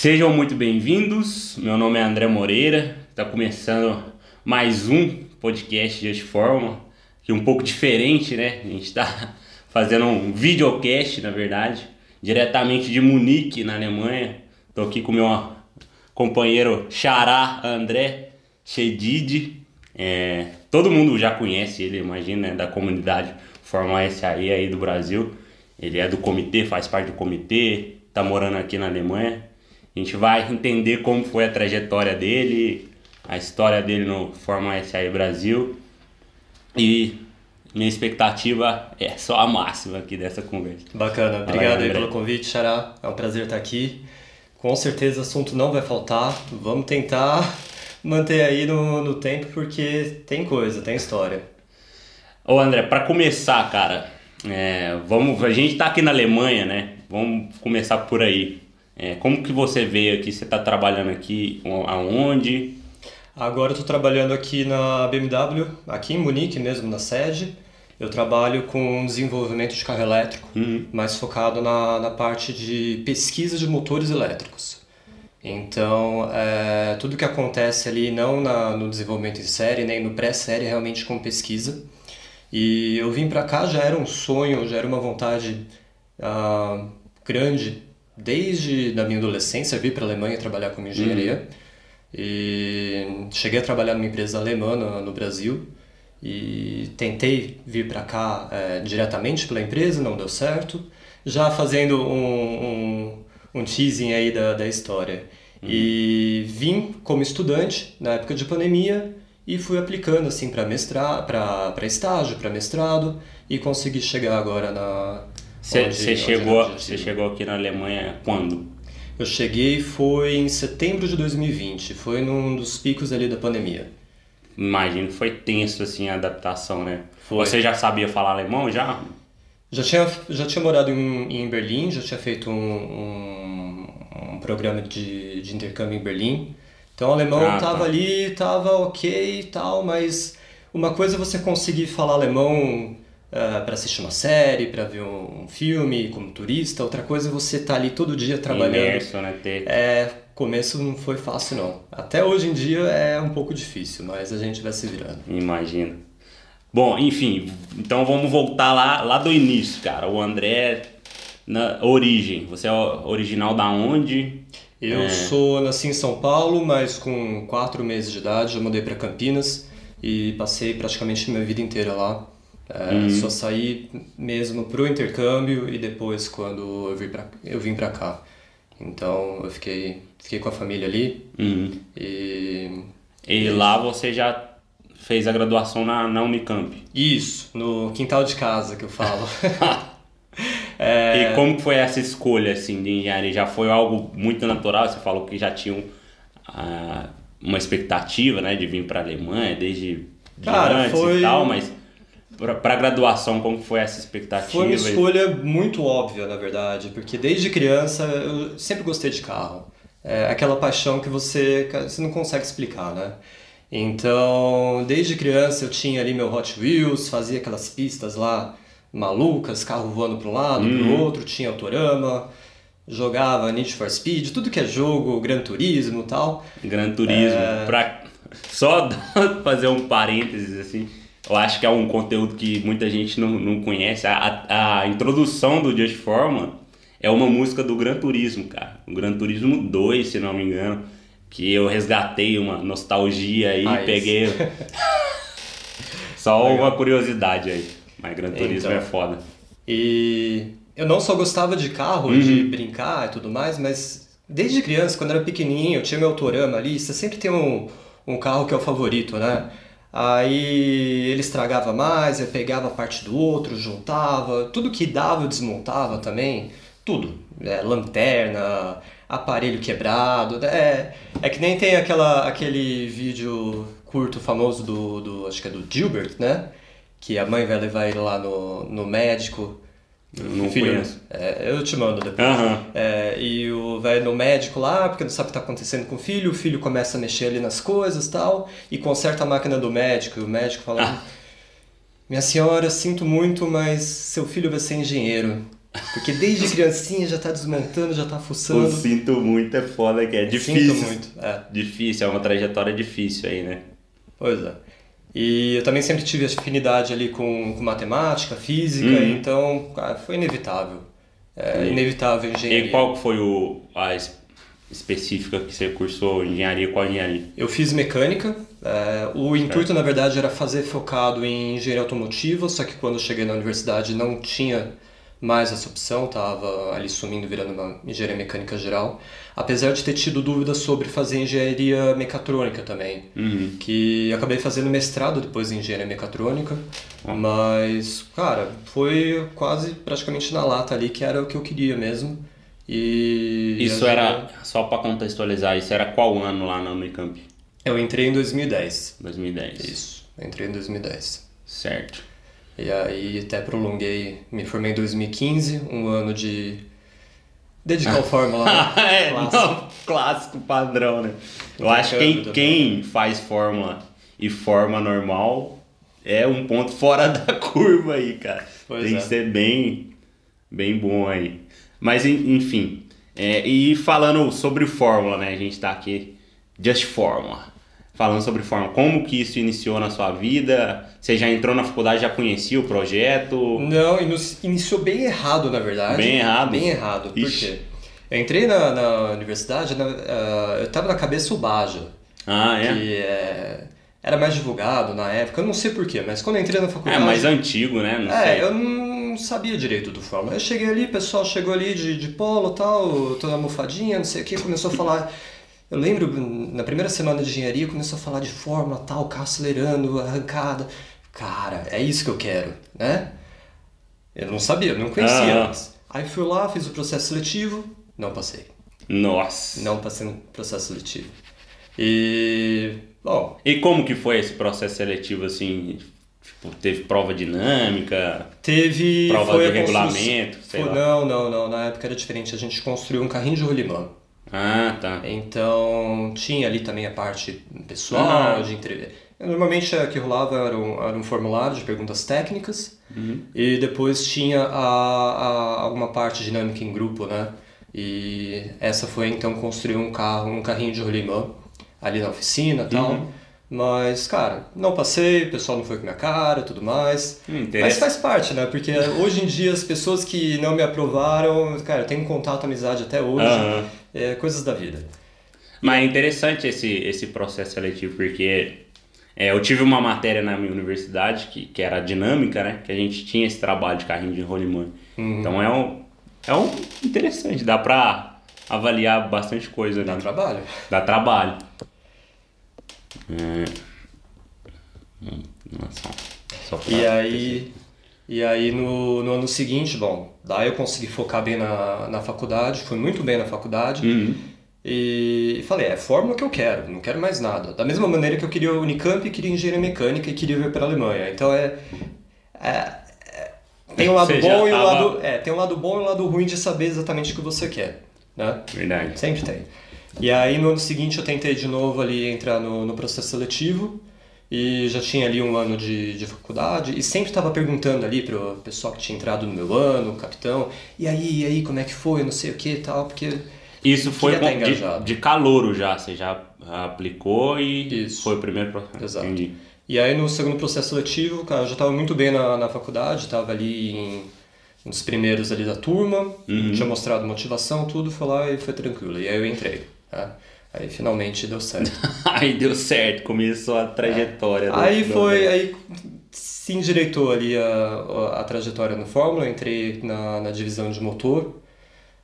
Sejam muito bem-vindos. Meu nome é André Moreira. Está começando mais um podcast de Forma, que é um pouco diferente, né? A gente está fazendo um videocast, na verdade, diretamente de Munique, na Alemanha. Estou aqui com meu companheiro Xará André Chedid. É, todo mundo já conhece ele, imagina, né, da comunidade Forma SAE aí do Brasil. Ele é do comitê, faz parte do comitê, tá morando aqui na Alemanha. A gente vai entender como foi a trajetória dele, a história dele no Forma SAE Brasil. E minha expectativa é só a máxima aqui dessa conversa. Bacana, obrigado aí, aí pelo convite, Xará. É um prazer estar aqui. Com certeza o assunto não vai faltar. Vamos tentar manter aí no, no tempo porque tem coisa, tem história. Ô André, para começar, cara, é, vamos, a gente tá aqui na Alemanha, né? Vamos começar por aí. É, como que você veio aqui? Você está trabalhando aqui aonde? Agora eu estou trabalhando aqui na BMW, aqui em Munique mesmo, na sede. Eu trabalho com desenvolvimento de carro elétrico, uhum. mais focado na, na parte de pesquisa de motores elétricos. Então, é, tudo que acontece ali, não na, no desenvolvimento em série, nem no pré-série, realmente com pesquisa. E eu vim para cá, já era um sonho, já era uma vontade uh, grande desde da minha adolescência, vir para a Alemanha trabalhar como engenharia. Uhum. E cheguei a trabalhar numa empresa alemã no, no Brasil e tentei vir para cá é, diretamente pela empresa, não deu certo. Já fazendo um, um, um teasing aí da, da história. Uhum. E vim como estudante na época de pandemia e fui aplicando assim para mestrado, para estágio, para mestrado e consegui chegar agora na você chegou, você chegou aqui na Alemanha quando? Eu cheguei foi em setembro de 2020, foi num dos picos ali da pandemia. Imagino que foi tenso assim a adaptação, né? Foi. Você já sabia falar alemão já? Já tinha, já tinha morado em, em Berlim, já tinha feito um, um, um programa de, de intercâmbio em Berlim. Então o alemão ah, tava tá. ali, tava ok e tal, mas uma coisa é você conseguir falar alemão uh, ah, para assistir uma série, para ver um, um, filme como turista. Outra coisa é você estar tá ali todo dia trabalhando. Imerso, né? Ter... É, começo não foi fácil não. Até hoje em dia é um pouco difícil, mas a gente vai se virando. Imagina. Bom, enfim, então vamos voltar lá, lá do início, cara. O André, na origem, você é original da onde? Eu é... sou nasci em São Paulo, mas com quatro meses de idade eu mudei para Campinas e passei praticamente minha vida inteira lá. É, uhum. Só saí mesmo pro intercâmbio e depois quando eu vim pra, eu vim pra cá. Então eu fiquei, fiquei com a família ali. Uhum. E, e lá você já fez a graduação na, na Unicamp? Isso, no quintal de casa que eu falo. é... E como foi essa escolha assim, de engenharia? Já foi algo muito natural? Você falou que já tinha uh, uma expectativa né, de vir para a Alemanha desde Cara, antes foi... e tal, mas para graduação, como foi essa expectativa? Foi uma escolha muito óbvia, na verdade, porque desde criança eu sempre gostei de carro. É aquela paixão que você, você não consegue explicar, né? Então, desde criança eu tinha ali meu Hot Wheels, fazia aquelas pistas lá malucas, carro voando para um lado, para o uhum. outro, tinha Autorama, jogava Need for Speed, tudo que é jogo, Gran Turismo e tal. Gran Turismo, é... pra... só fazer um parênteses assim, eu acho que é um conteúdo que muita gente não, não conhece. A, a, a introdução do Just Forma é uma música do Gran Turismo, cara. O Gran Turismo 2, se não me engano. Que eu resgatei uma nostalgia aí, ah, peguei. só Legal. uma curiosidade aí. Mas Gran Turismo então, é foda. E eu não só gostava de carro, uhum. de brincar e tudo mais, mas desde criança, quando eu era pequenininho, eu tinha meu autorama ali, você sempre tem um, um carro que é o favorito, né? Aí ele estragava mais, eu pegava a parte do outro, juntava, tudo que dava eu desmontava também, tudo. É, lanterna, aparelho quebrado. É, é que nem tem aquela, aquele vídeo curto famoso do, do. Acho que é do Gilbert, né? Que a mãe vai levar ele lá no, no médico não filho, conheço. É, eu te mando depois. Uhum. É, e o velho no médico lá, porque não sabe o que está acontecendo com o filho, o filho começa a mexer ali nas coisas tal, e conserta a máquina do médico, e o médico fala: ah. Minha senhora, sinto muito, mas seu filho vai ser engenheiro. Porque desde criancinha já tá desmontando, já tá fuçando. Eu sinto muito, é foda que é difícil. Sinto muito, é. Difícil, é uma trajetória difícil aí, né? Pois é. E eu também sempre tive afinidade ali com, com matemática, física, uhum. então cara, foi inevitável. É e, inevitável engenharia. E qual foi o, a específica que você cursou engenharia? Qual engenharia? Eu fiz mecânica. É, o intuito, na verdade, era fazer focado em engenharia automotiva, só que quando eu cheguei na universidade não tinha mais essa opção, estava ali sumindo, virando uma engenharia mecânica geral. Apesar de ter tido dúvidas sobre fazer engenharia mecatrônica também, uhum. que acabei fazendo mestrado depois em engenharia mecatrônica, mas, cara, foi quase praticamente na lata ali que era o que eu queria mesmo. E isso era, só para contextualizar, isso era qual ano lá na Unicamp? Eu entrei em 2010. 2010. Isso, entrei em 2010. Certo. E aí até prolonguei, me formei em 2015, um ano de dedicar o fórmula. Né? é, clássico. Não, clássico padrão, né? Eu acho que quem, quem faz fórmula e forma normal é um ponto fora da curva aí, cara. Pois Tem é. que ser bem, bem bom aí. Mas enfim, é, e falando sobre fórmula, né? A gente tá aqui, Just Fórmula. Falando sobre fórmula, como que isso iniciou na sua vida? Você já entrou na faculdade, já conhecia o projeto? Não, iniciou bem errado, na verdade. Bem errado? Bem errado, por quê? Eu entrei na, na universidade, na, uh, eu tava na cabeça o Baja. Ah, é? Que é, era mais divulgado na época, eu não sei porquê, mas quando eu entrei na faculdade... É mais antigo, né? Não é, sei. eu não sabia direito do Fórmula. Eu cheguei ali, o pessoal chegou ali de, de polo tal, toda almofadinha, não sei o que, começou a falar. Eu lembro, na primeira semana de engenharia, começou a falar de Fórmula tal, carro acelerando, arrancada. Cara, é isso que eu quero, né? Eu não sabia, não conhecia ah. Aí fui lá, fiz o processo seletivo, não passei. Nossa! Não passei no processo seletivo. E. Bom. E como que foi esse processo seletivo assim? Tipo, teve prova dinâmica? Teve. Prova de regulamento? Sei foi, lá. Não, não, não. Na época era diferente. A gente construiu um carrinho de rolimã. Ah, tá. Então tinha ali também a parte pessoal, de entrevista. Normalmente o que rolava era um, era um formulário de perguntas técnicas uhum. e depois tinha a, a, alguma parte dinâmica em grupo, né? E essa foi então construir um carro, um carrinho de rolimã ali na oficina e tal. Uhum. Mas, cara, não passei, o pessoal não foi com minha cara tudo mais. Hum, Mas faz parte, né? Porque hoje em dia as pessoas que não me aprovaram, cara, eu tenho contato, amizade até hoje. Uhum. É coisas da vida. Mas é interessante esse, esse processo seletivo, porque é, eu tive uma matéria na minha universidade que, que era dinâmica, né? Que a gente tinha esse trabalho de carrinho de rolimã. Uhum. Então é um, é um interessante, dá pra avaliar bastante coisa. Dá né? trabalho. Dá trabalho. É... Nossa, só e aí, e aí no, no ano seguinte, bom, daí eu consegui focar bem na, na faculdade, fui muito bem na faculdade. Uhum. E falei, é fórmula que eu quero, não quero mais nada. Da mesma maneira que eu queria Unicamp, queria engenharia mecânica e queria vir para a Alemanha. Então é, é, é tem um lado bom e um lado é, tem um lado bom e um lado ruim de saber exatamente o que você quer, né? Verdade. Sempre tem. E aí no ano seguinte eu tentei de novo ali entrar no, no processo seletivo e já tinha ali um ano de, de faculdade e sempre estava perguntando ali pro pessoal que tinha entrado no meu ano, o capitão, e aí, e aí, como é que foi, não sei o que e tal, porque... Isso foi tá de, de calouro já, você já aplicou e Isso. foi o primeiro processo. Exato. Entendi. E aí no segundo processo seletivo, cara, eu já estava muito bem na, na faculdade, estava ali em dos primeiros ali da turma, uhum. tinha mostrado motivação, tudo, foi lá e foi tranquilo. E aí eu entrei. Tá? Aí finalmente deu certo. aí deu certo, começou a trajetória. É. aí do... foi, aí se endireitou ali a, a, trajetória no Fórmula, entrei na, na divisão de motor.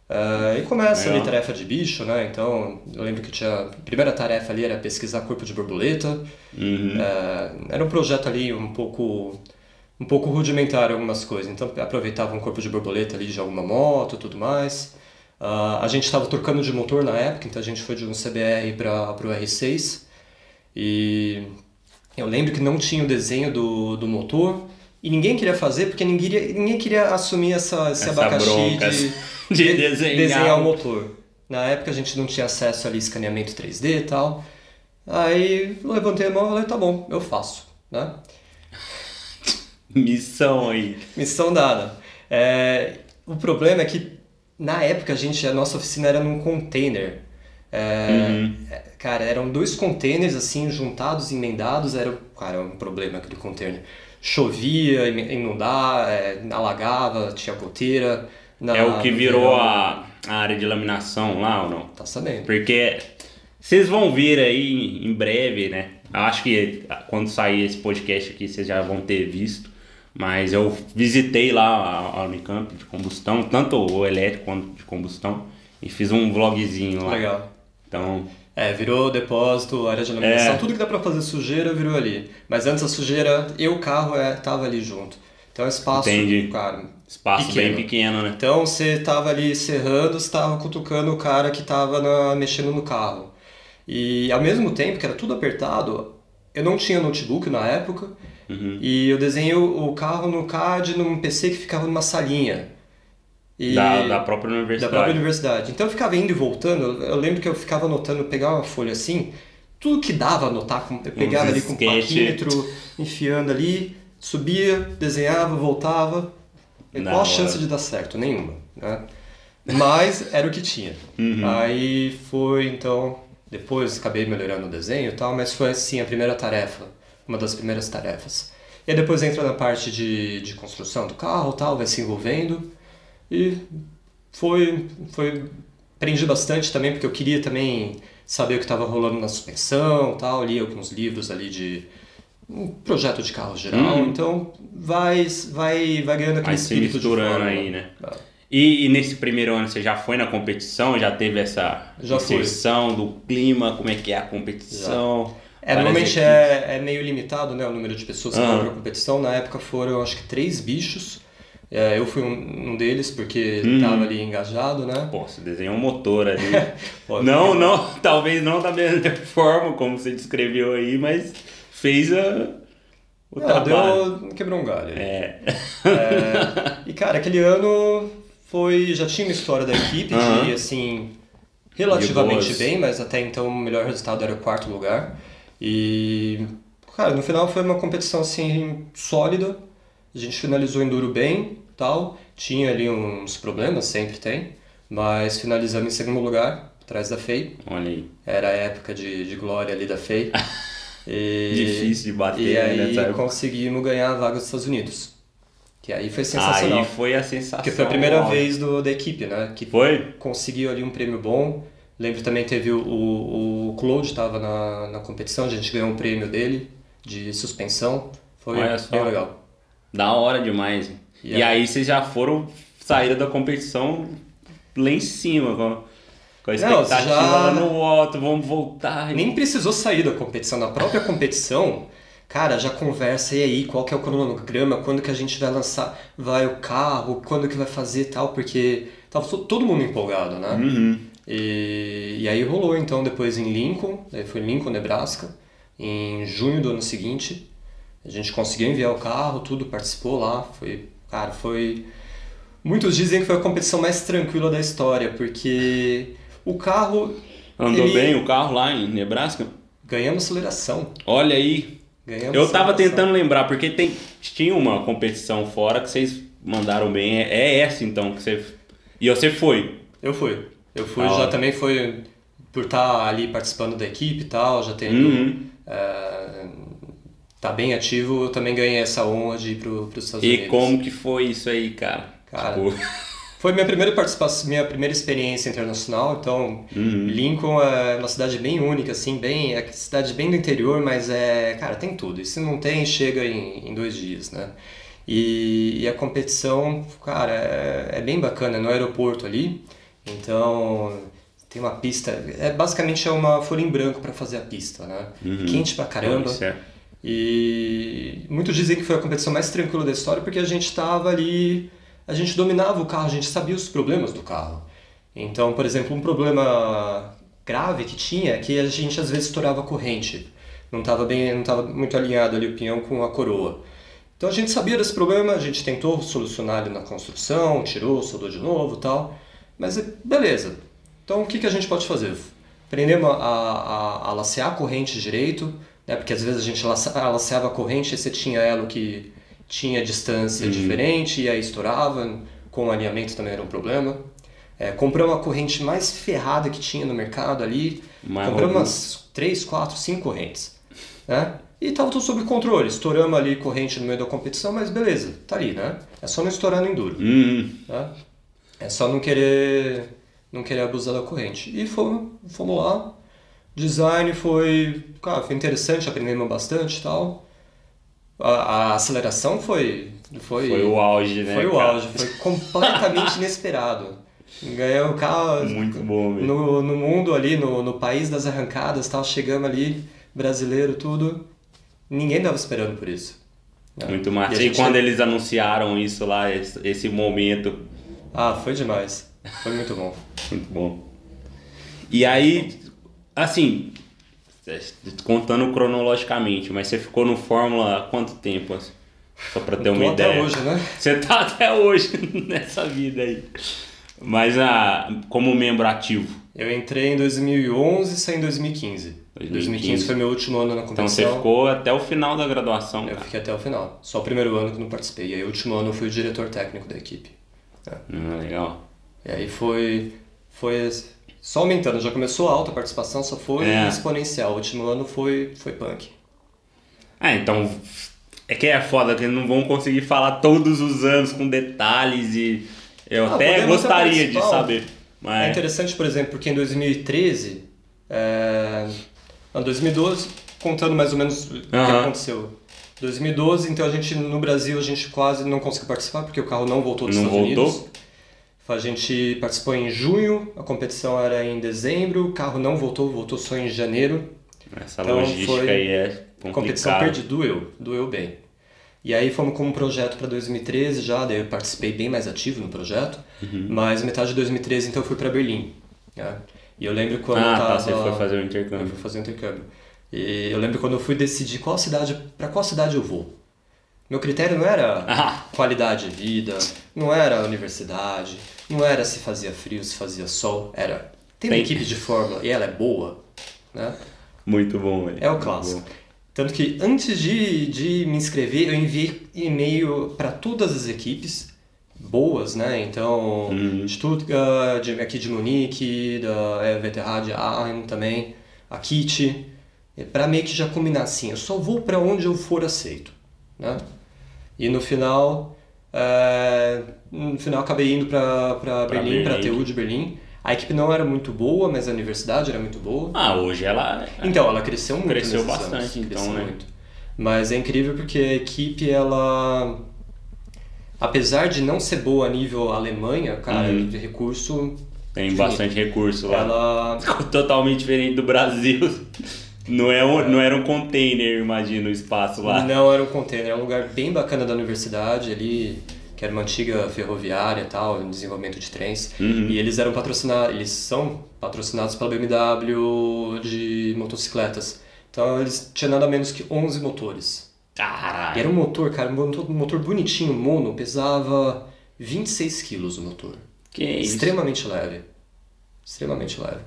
Uh, e começa é. ali tarefa de bicho, né? Então, eu lembro que tinha. A primeira tarefa ali era pesquisar corpo de borboleta. Uhum. Uh, era um projeto ali um pouco um pouco rudimentar algumas coisas. Então, aproveitava um corpo de borboleta ali de alguma moto tudo mais. Uh, a gente estava trocando de motor na época, então a gente foi de um CBR para o R6 e eu lembro que não tinha o desenho do, do motor e ninguém queria fazer porque ninguém queria, ninguém queria assumir essa, esse essa abacaxi de, de, desenhar. desenhar o motor. Na época a gente não tinha acesso ali escaneamento 3D e tal. Aí levantei a mão e falei, tá bom, eu faço, né? Missão aí. Missão dada. É, o problema é que na época a gente, a nossa oficina era num container. É, Uhum. é, Cara, eram dois containers assim, juntados, emendados, era, cara, um problema aquele container. Chovia, inundava, é, alagava, tinha goteira. na- É o que virou a, a área de laminação lá ou não? Tá sabendo. Porque vocês vão vir aí em breve, né? Acho que quando sair esse podcast aqui vocês já vão ter visto. Mas eu visitei lá a, Unicamp de combustão, tanto o elétrico quanto de combustão, e fiz um vlogzinho lá. Legal. Então, É, virou depósito, área de laminação, É. tudo que dá pra fazer sujeira virou ali. Mas antes a sujeira, eu o carro é, tava ali junto. Então é espaço, Entendi. cara. espaço Pequeno. bem pequeno, né? Então você tava ali serrando, você tava cutucando o cara que tava na- mexendo no carro. E ao mesmo tempo que era tudo apertado, eu não tinha notebook na época, Uhum. e eu desenhei o carro no CAD num PC que ficava numa salinha. Da, da própria da universidade. própria universidade. Então eu ficava indo e voltando, eu lembro que eu ficava anotando, eu pegava uma folha assim, tudo que dava anotar, eu pegava ali com sketch. paquímetro, enfiando ali, subia, desenhava, voltava. E Da qual a chance de dar certo? Nenhuma. Né? Mas era o que tinha. Uhum. Aí foi então, depois acabei melhorando o desenho e tal, mas foi assim a primeira tarefa, uma das primeiras tarefas. E aí depois entra na parte de, de construção do carro tal, vai se envolvendo. E foi, foi aprendi bastante também porque eu queria também saber o que estava rolando na suspensão tal li alguns livros ali de um projeto de carro geral Uhum. então vai vai vai ganhando aquele Aí se espírito misturando de fórmula. aí, né? Ah. E, e nesse primeiro ano você já foi na competição? Já teve essa Já fui. inserção do clima? Como é que é a competição? É, normalmente é, é meio limitado né, o número de pessoas que Ah. vão para a competição. Na época foram, acho que, três bichos. É, eu fui um, um deles porque Hum. estava ali engajado, né? Pô, você desenhou um motor ali. Pô, não, não, talvez não da mesma forma como você descreveu aí, mas fez a, o Não, trabalho. deu, quebrou um galho. É. É, e cara, aquele ano foi já tinha uma história da equipe de Aham. assim relativamente De bem, mas até então o melhor resultado era o quarto lugar. E cara, no final foi uma competição assim sólida. A gente finalizou o enduro bem, tal. Tinha ali uns problemas, sempre tem, mas finalizamos em segundo lugar, atrás da FEI. Olha aí. Era a época de, de glória ali da FEI. E, Difícil de bater E né, aí época. conseguimos ganhar a vaga dos Estados Unidos. Que aí foi sensacional. Aí foi a sensação. Porque foi a primeira ó. vez do, da equipe, né? Que Foi? conseguiu ali um prêmio bom. Lembro também teve o, o, o Claude estava na, na competição, a gente ganhou um prêmio dele de suspensão. Foi bem legal. Da hora demais. E E, aí- vocês já foram, saíram da competição lá em cima, com, com a Não, expectativa já- lá no alto, vamos voltar. Nem precisou sair da competição. Na própria competição, cara, já conversa, e aí, qual que é o cronograma, quando que a gente vai lançar, vai o carro, quando que vai fazer e tal, porque tava to- todo mundo empolgado, né? Uhum. E, e aí rolou então depois em Lincoln, daí foi Lincoln, Nebraska, em junho do ano seguinte. A gente conseguiu enviar o carro, tudo, participou lá, foi, cara, foi Muitos dizem que foi a competição mais tranquila da história, porque o carro Andou Ele- bem o carro lá em Nebraska? ganhamos aceleração. Olha aí. Ganhamos Eu tava aceleração. tentando lembrar, porque tem, tinha uma competição fora que vocês mandaram bem. É, é essa então que você. E você foi. Eu fui. Eu fui, já também foi por estar ali participando da equipe e tal, já tendo. Uhum. é, tá bem ativo, eu também ganhei essa honra de ir pro, pros Estados E Unidos. como que foi isso aí, cara? Cara, Tipo, Foi minha primeira participação, minha primeira experiência internacional, então Uhum. Lincoln é uma cidade bem única, assim, bem, é cidade bem do interior, mas é, cara, tem tudo. E se não tem, chega em, em dois dias, né? E, e a competição, cara, é, é bem bacana, é no aeroporto ali, então tem uma pista, é basicamente é uma folha em branco para fazer a pista, né? Uhum. Quente pra caramba. É. E muitos dizem que foi a competição mais tranquila da história porque a gente estava ali, a gente dominava o carro, a gente sabia os problemas do carro. Então, por exemplo, um problema grave que tinha é que a gente às vezes estourava a corrente, não estava bem, não estava muito alinhado ali o pinhão com a coroa. Então a gente sabia desse problema, a gente tentou solucionar ele na construção, tirou, soldou de novo, tal. Mas beleza. Então o que que a gente pode fazer? Aprendemos a, a, a lacear a corrente direito, né? Porque às vezes a gente laceava a corrente e você tinha elo que tinha distância diferente e aí estourava. com o alinhamento também era um problema. É, compramos a corrente mais ferrada que tinha no mercado ali. Mais compramos umas 3, 4, 5 correntes. Né? E tava tudo sob controle. Estouramos ali corrente no meio da competição, mas beleza, tá ali, né? É só não estourar no enduro. Hum, Né? É só não querer, não querer abusar da corrente. E fomos, fomos lá. Design foi, cara, foi interessante, aprendemos bastante e tal. A, a aceleração foi, foi, foi o auge, né? foi o cara? auge, foi completamente inesperado. Ganhei o carro Muito bom, velho. no, no mundo ali, no, no país das arrancadas, tal, chegamos ali, brasileiro, tudo. Ninguém estava esperando por isso. Muito E massa. E, gente- quando eles anunciaram isso lá, esse, esse momento, Ah, foi demais. Foi muito bom. muito bom. E aí, assim, contando cronologicamente, mas você ficou no Fórmula há quanto tempo? assim? Só pra ter uma Tô até ideia. hoje, né? Você tá até hoje nessa vida aí. Mas ah, como membro ativo. Eu entrei em 2011 e saí em 2015. 2015. 2015 foi meu último ano na Então competição. você ficou até o final da graduação. Eu cara. fiquei até o final. Só o primeiro ano que não participei. E aí, o último ano, eu fui o diretor técnico da equipe. Ah, legal. E aí foi, foi só aumentando. Já começou alta a participação, só foi É. exponencial. O último ano foi, foi punk. Ah, então é que é foda que não vão conseguir falar todos os anos com detalhes e eu Ah, até gostaria de saber. É Mas interessante, por exemplo, porque em 2013, é... não, 2012, contando mais ou menos o que aconteceu. 2012, então a gente no Brasil a gente quase não conseguiu participar porque o carro não voltou dos Não Estados voltou? Unidos. A gente participou em junho, a competição era em dezembro, o carro não voltou, voltou só em janeiro. essa Então, logística foi aí é A competição complicada. perdi, doeu, doeu bem. E aí fomos com um projeto para 2013 já, daí eu participei bem mais ativo no projeto, Uhum. mas metade de 2013 então eu fui para Berlim. né? E eu lembro quando eu Ah, tava... tá, você foi fazer o Eu intercâmbio. fui fazer o intercâmbio. E eu lembro quando eu fui decidir qual cidade, para qual cidade eu vou. Meu critério não era Ah. qualidade de vida, não era universidade, não era se fazia frio, se fazia sol, era tem uma equipe de fórmula e ela é boa, né? Muito bom, velho. É o clássico. Tanto que antes de, de me inscrever, eu enviei e-mail para todas as equipes boas, né? Então, Uhum. Stuttgart, de- aqui de Munique, da é, Veterrad Aachen também, a Kit, para meio que já combinar assim, eu só vou para onde eu for aceito, né? E no final, é, no final acabei indo para Berlim, para a. TU de Berlim. A equipe não era muito boa, mas a universidade era muito boa. Ah, hoje ela. Então, ela cresceu muito Cresceu bastante, anos, então, cresceu né? muito. Mas é incrível porque a equipe, ela... Apesar de não ser boa a nível Alemanha, cara, Uhum. de recurso, tem bastante recurso lá. ela... Totalmente diferente do Brasil. Não, é um, não era um container, imagina o espaço lá. Não era um container, era um lugar bem bacana da universidade ali, que era uma antiga ferroviária e tal, em desenvolvimento de trens. Uhum. E eles eram patrocinados, eles são patrocinados pela BMW de motocicletas. Então eles tinham nada menos que 11 motores. E Caralho. era um motor, cara, um motor, um motor bonitinho, mono, pesava 26 quilos o motor. Que isso? Extremamente leve. Extremamente leve.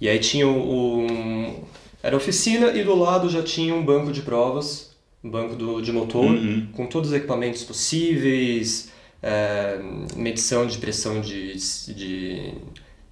E aí tinha o- um... Era oficina e do lado já tinha um banco de provas, um banco do, de motor, Uhum. com todos os equipamentos possíveis, é, medição de pressão de, de,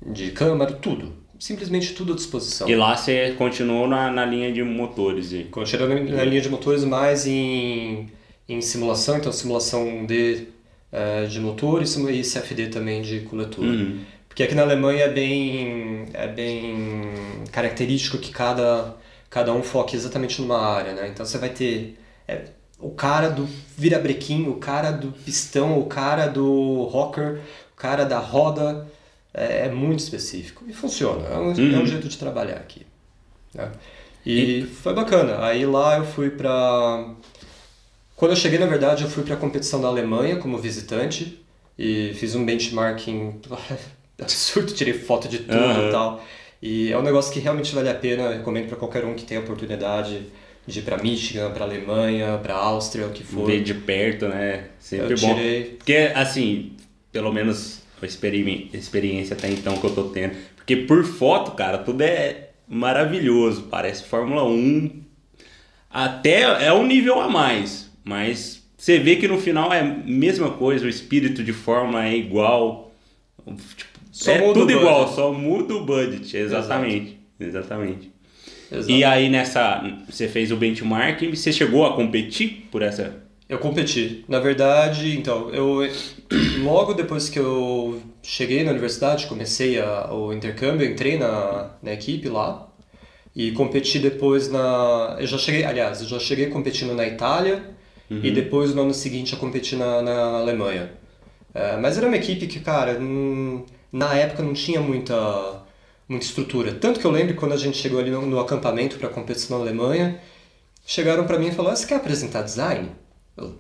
de câmara, tudo. Simplesmente tudo à disposição. E lá você continuou na, na linha de motores. E... Continuando na linha de motores, mais em, em simulação, então simulação de, eh, de motor e e CFD também de coletor. Uhum. Porque aqui na Alemanha é bem, é bem característico que cada, cada um foque exatamente numa área, né? Então você vai ter é, o cara do virabrequim, o cara do pistão, o cara do rocker, o cara da roda, é, é muito específico. E funciona, é um, é um jeito de trabalhar aqui. né? E, foi bacana. Aí lá eu fui pra... Quando eu cheguei, na verdade, eu fui pra competição da Alemanha como visitante e fiz um benchmarking absurdo, tirei foto de tudo Aham. e tal. E é um negócio que realmente vale a pena, eu recomendo pra qualquer um que tenha oportunidade de ir pra Michigan, pra Alemanha, pra Áustria, o que for. Ver de perto, né? Sempre Eu bom. tirei. Porque, assim, pelo menos a experi- experiência até então que eu tô tendo. Porque por foto, cara, tudo é maravilhoso. Parece Fórmula 1. Até é um nível a mais. Mas você vê que no final é a mesma coisa, o espírito de forma é igual. Tipo, só é tudo igual, só muda o budget, exatamente. Exato. Exatamente. Exato. E aí nessa. Você fez o benchmarking, você chegou a competir por essa. Eu competi. Na verdade, então, eu logo depois que eu cheguei na universidade, comecei a, o intercâmbio, entrei na, na equipe lá e competi depois na. Eu já cheguei, aliás, eu já cheguei competindo na Itália uhum. e depois no ano seguinte eu competi na, na Alemanha. É, mas era uma equipe que, cara, na época não tinha muita, muita estrutura. Tanto que eu lembro quando a gente chegou ali no, no acampamento para a competição na Alemanha, chegaram para mim e falaram: ah, Você quer apresentar design? Eu,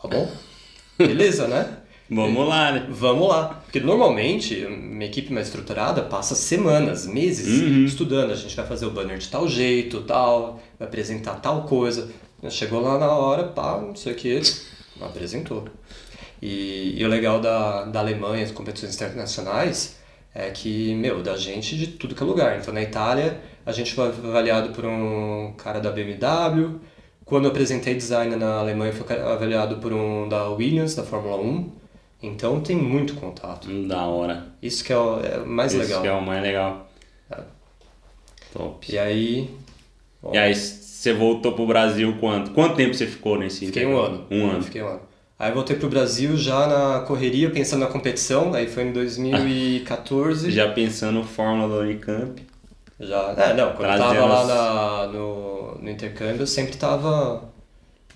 tá bom. Beleza, né? Vamos lá, né? Vamos lá. Porque normalmente, uma equipe mais estruturada passa semanas, meses uhum. estudando. A gente vai fazer o banner de tal jeito, tal, vai apresentar tal coisa. Chegou lá na hora, pá, não sei o que, apresentou. E, e o legal da, da Alemanha, as competições internacionais, é que, meu, da gente de tudo que é lugar. Então, na Itália, a gente foi avaliado por um cara da BMW. Quando eu apresentei design na Alemanha, foi avaliado por um da Williams, da Fórmula 1. Então tem muito contato. Da hora. Isso que é o é mais Isso legal. Isso que é o mais legal. É. Top. E aí. Bom, e aí você voltou pro Brasil quanto? Quanto tempo você ficou nesse Fiquei um ano. Um ano. Fiquei um ano. Aí voltei pro Brasil já na correria, pensando na competição, aí foi em 2014. já pensando Fórmula da Unicamp. Já, é, não, quando Trazendo tava lá na, no, no intercâmbio, eu sempre tava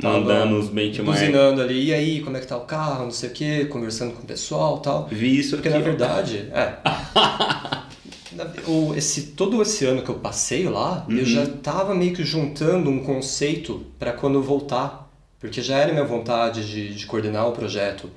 mandando os benchmarks. Buzinando ali, e aí, como é que tá o carro, não sei o que, conversando com o pessoal e tal. Vi isso Porque aqui, na verdade, é. o, esse, todo esse ano que eu passei lá, uhum. eu já tava meio que juntando um conceito para quando eu voltar. Porque já era minha vontade de, de coordenar o projeto.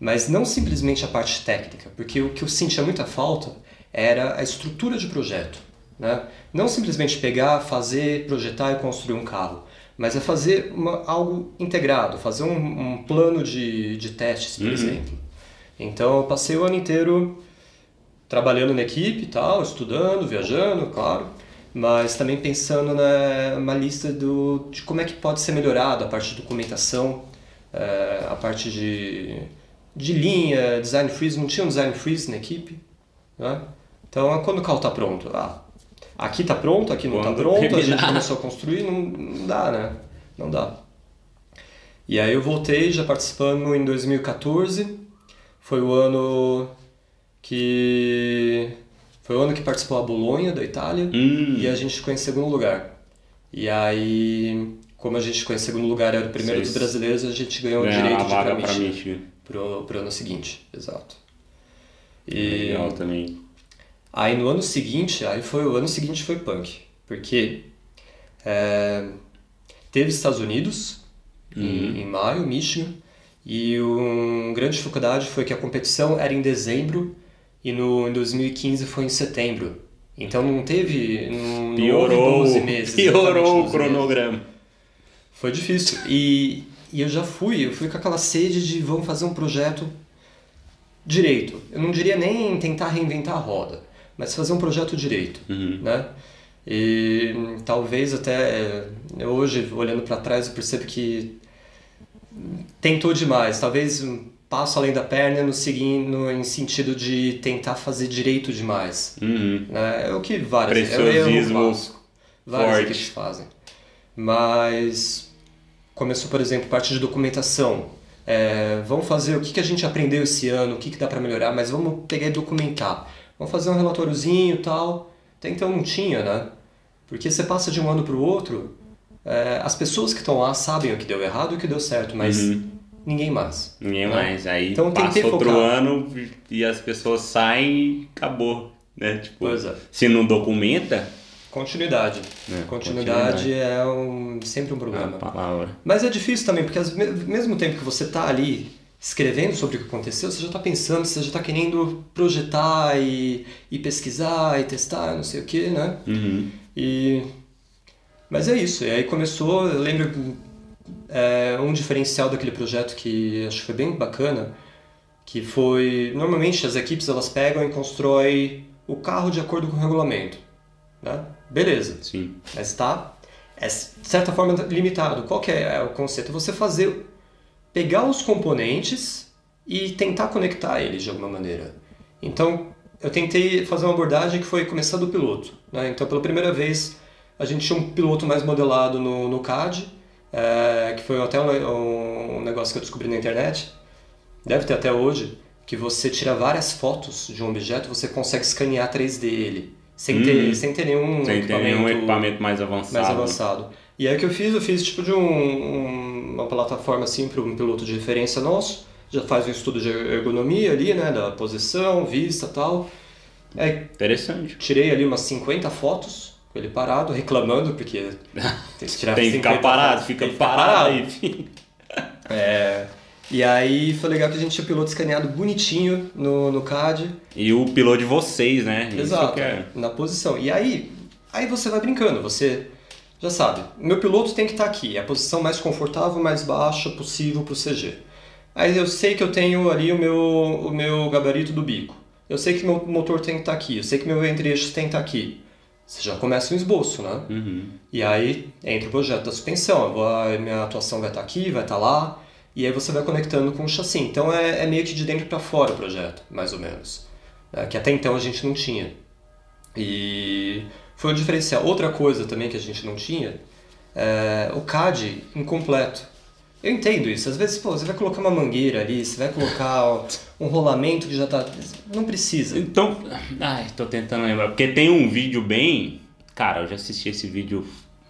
Mas não simplesmente a parte técnica, porque o que eu sentia muita falta era a estrutura de projeto. Né? Não simplesmente pegar, fazer, projetar e construir um carro mas é fazer uma, algo integrado, fazer um, um plano de, de testes, por uhum. exemplo. Então eu passei o ano inteiro trabalhando na equipe tal, estudando, viajando, claro, mas também pensando na lista do, de como é que pode ser melhorado a parte de documentação, é, a parte de, de linha, design freeze, não tinha um design freeze na equipe, né? Então, quando o carro está pronto, ah, aqui está pronto, aqui não está pronto, terminar. a gente começou a construir, não, não dá, né? Não dá. E aí eu voltei já participando em 2014, foi o ano que foi o ano que participou a Bolonha da Itália hum. e a gente ficou em segundo lugar. E aí, como a gente ficou em segundo lugar, era o primeiro Seis. dos brasileiros, a gente ganhou o direito de ir para Michigan pro, pro ano seguinte, exato. E Legal também. Aí no ano seguinte, aí foi o ano seguinte foi punk, porque é, teve Estados Unidos uhum. em, em, maio, Michigan, e uma grande dificuldade foi que a competição era em dezembro e no em 2015 foi em setembro. Então não teve não, piorou, não 12 meses. Piorou o cronograma. Meses. Foi difícil. E, e eu já fui, eu fui com aquela sede de vamos fazer um projeto direito. Eu não diria nem tentar reinventar a roda mas fazer um projeto direito, uhum. né? E talvez até é, hoje, olhando para trás, eu percebo que tentou demais. Talvez passo além da perna no seguindo em sentido de tentar fazer direito demais. Uhum. Né? É o que várias, Preciosismo várias equipes fazem. Mas começou, por exemplo, parte de documentação. É, vamos fazer o que, que a gente aprendeu esse ano, o que, que dá para melhorar, mas vamos pegar e documentar vamos fazer um relatóriozinho e tal. Até então não tinha, né? Porque você passa de um ano para o outro, é, as pessoas que estão lá sabem o que deu errado e o que deu certo, mas uhum. Ninguém mais. Ninguém né? mais. Aí então, passa outro focar. ano e as pessoas saem e acabou. Né? Tipo, pois é. Se não documenta... Continuidade. É, continuidade. continuidade, é um, sempre um problema. É palavra. Mas é difícil também, porque ao mesmo tempo que você está ali escrevendo sobre o que aconteceu, você já está pensando, você já está querendo projetar e, e pesquisar e testar, não sei o que, né? Uhum. E... Mas é isso, e aí começou, eu lembro é, um diferencial daquele projeto que acho que foi bem bacana, que foi, normalmente as equipes elas pegam e constroem o carro de acordo com o regulamento, né? Beleza. Sim. Mas está, é, de certa forma, limitado. Qual que é, é o conceito? Você fazer pegar os componentes e tentar conectar eles de alguma maneira. Então, eu tentei fazer uma abordagem que foi começar do piloto. Né? Então, pela primeira vez, a gente tinha um piloto mais modelado no, no CAD, é, que foi até um, um negócio que eu descobri na internet, deve ter até hoje, que você tira várias fotos de um objeto, você consegue escanear 3D ele, sem, ter, hum. sem ter nenhum, sem equipamento, ter nenhum equipamento mais avançado. mais avançado. E aí o que eu fiz? Eu fiz tipo de um, uma plataforma assim para um piloto de referência nosso, já faz um estudo de ergonomia ali, né, da posição, vista tal. É, Interessante. Tirei ali umas 50 fotos com ele parado, reclamando, porque tem que tirar Tem que ficar parado, fica tem parado. Aí. é, e aí foi legal que a gente tinha o piloto escaneado bonitinho no, no CAD. E o piloto de vocês, né? Exato, é. na posição. E aí, aí você vai brincando, você já sabe, meu piloto tem que estar aqui, é a posição mais confortável, mais baixa possível para o CG. Aí eu sei que eu tenho ali o meu, o meu gabarito do bico. Eu sei que meu motor tem que estar aqui, eu sei que meu entre-eixo tem que estar aqui. Você já começa um esboço, né? Uhum. E aí entra o projeto da suspensão, vou, a minha atuação vai estar aqui, vai estar lá, e aí você vai conectando com o chassi. Então é, é meio que de dentro para fora o projeto, mais ou menos. É, que até então a gente não tinha. E foi o diferencial. Outra coisa também que a gente não tinha, é o CAD incompleto. Eu entendo isso. Às vezes, pô, você vai colocar uma mangueira ali, você vai colocar um rolamento que já tá. Não precisa. Então. Ai, tô tentando lembrar. Porque tem um vídeo bem. Cara, eu já assisti esse vídeo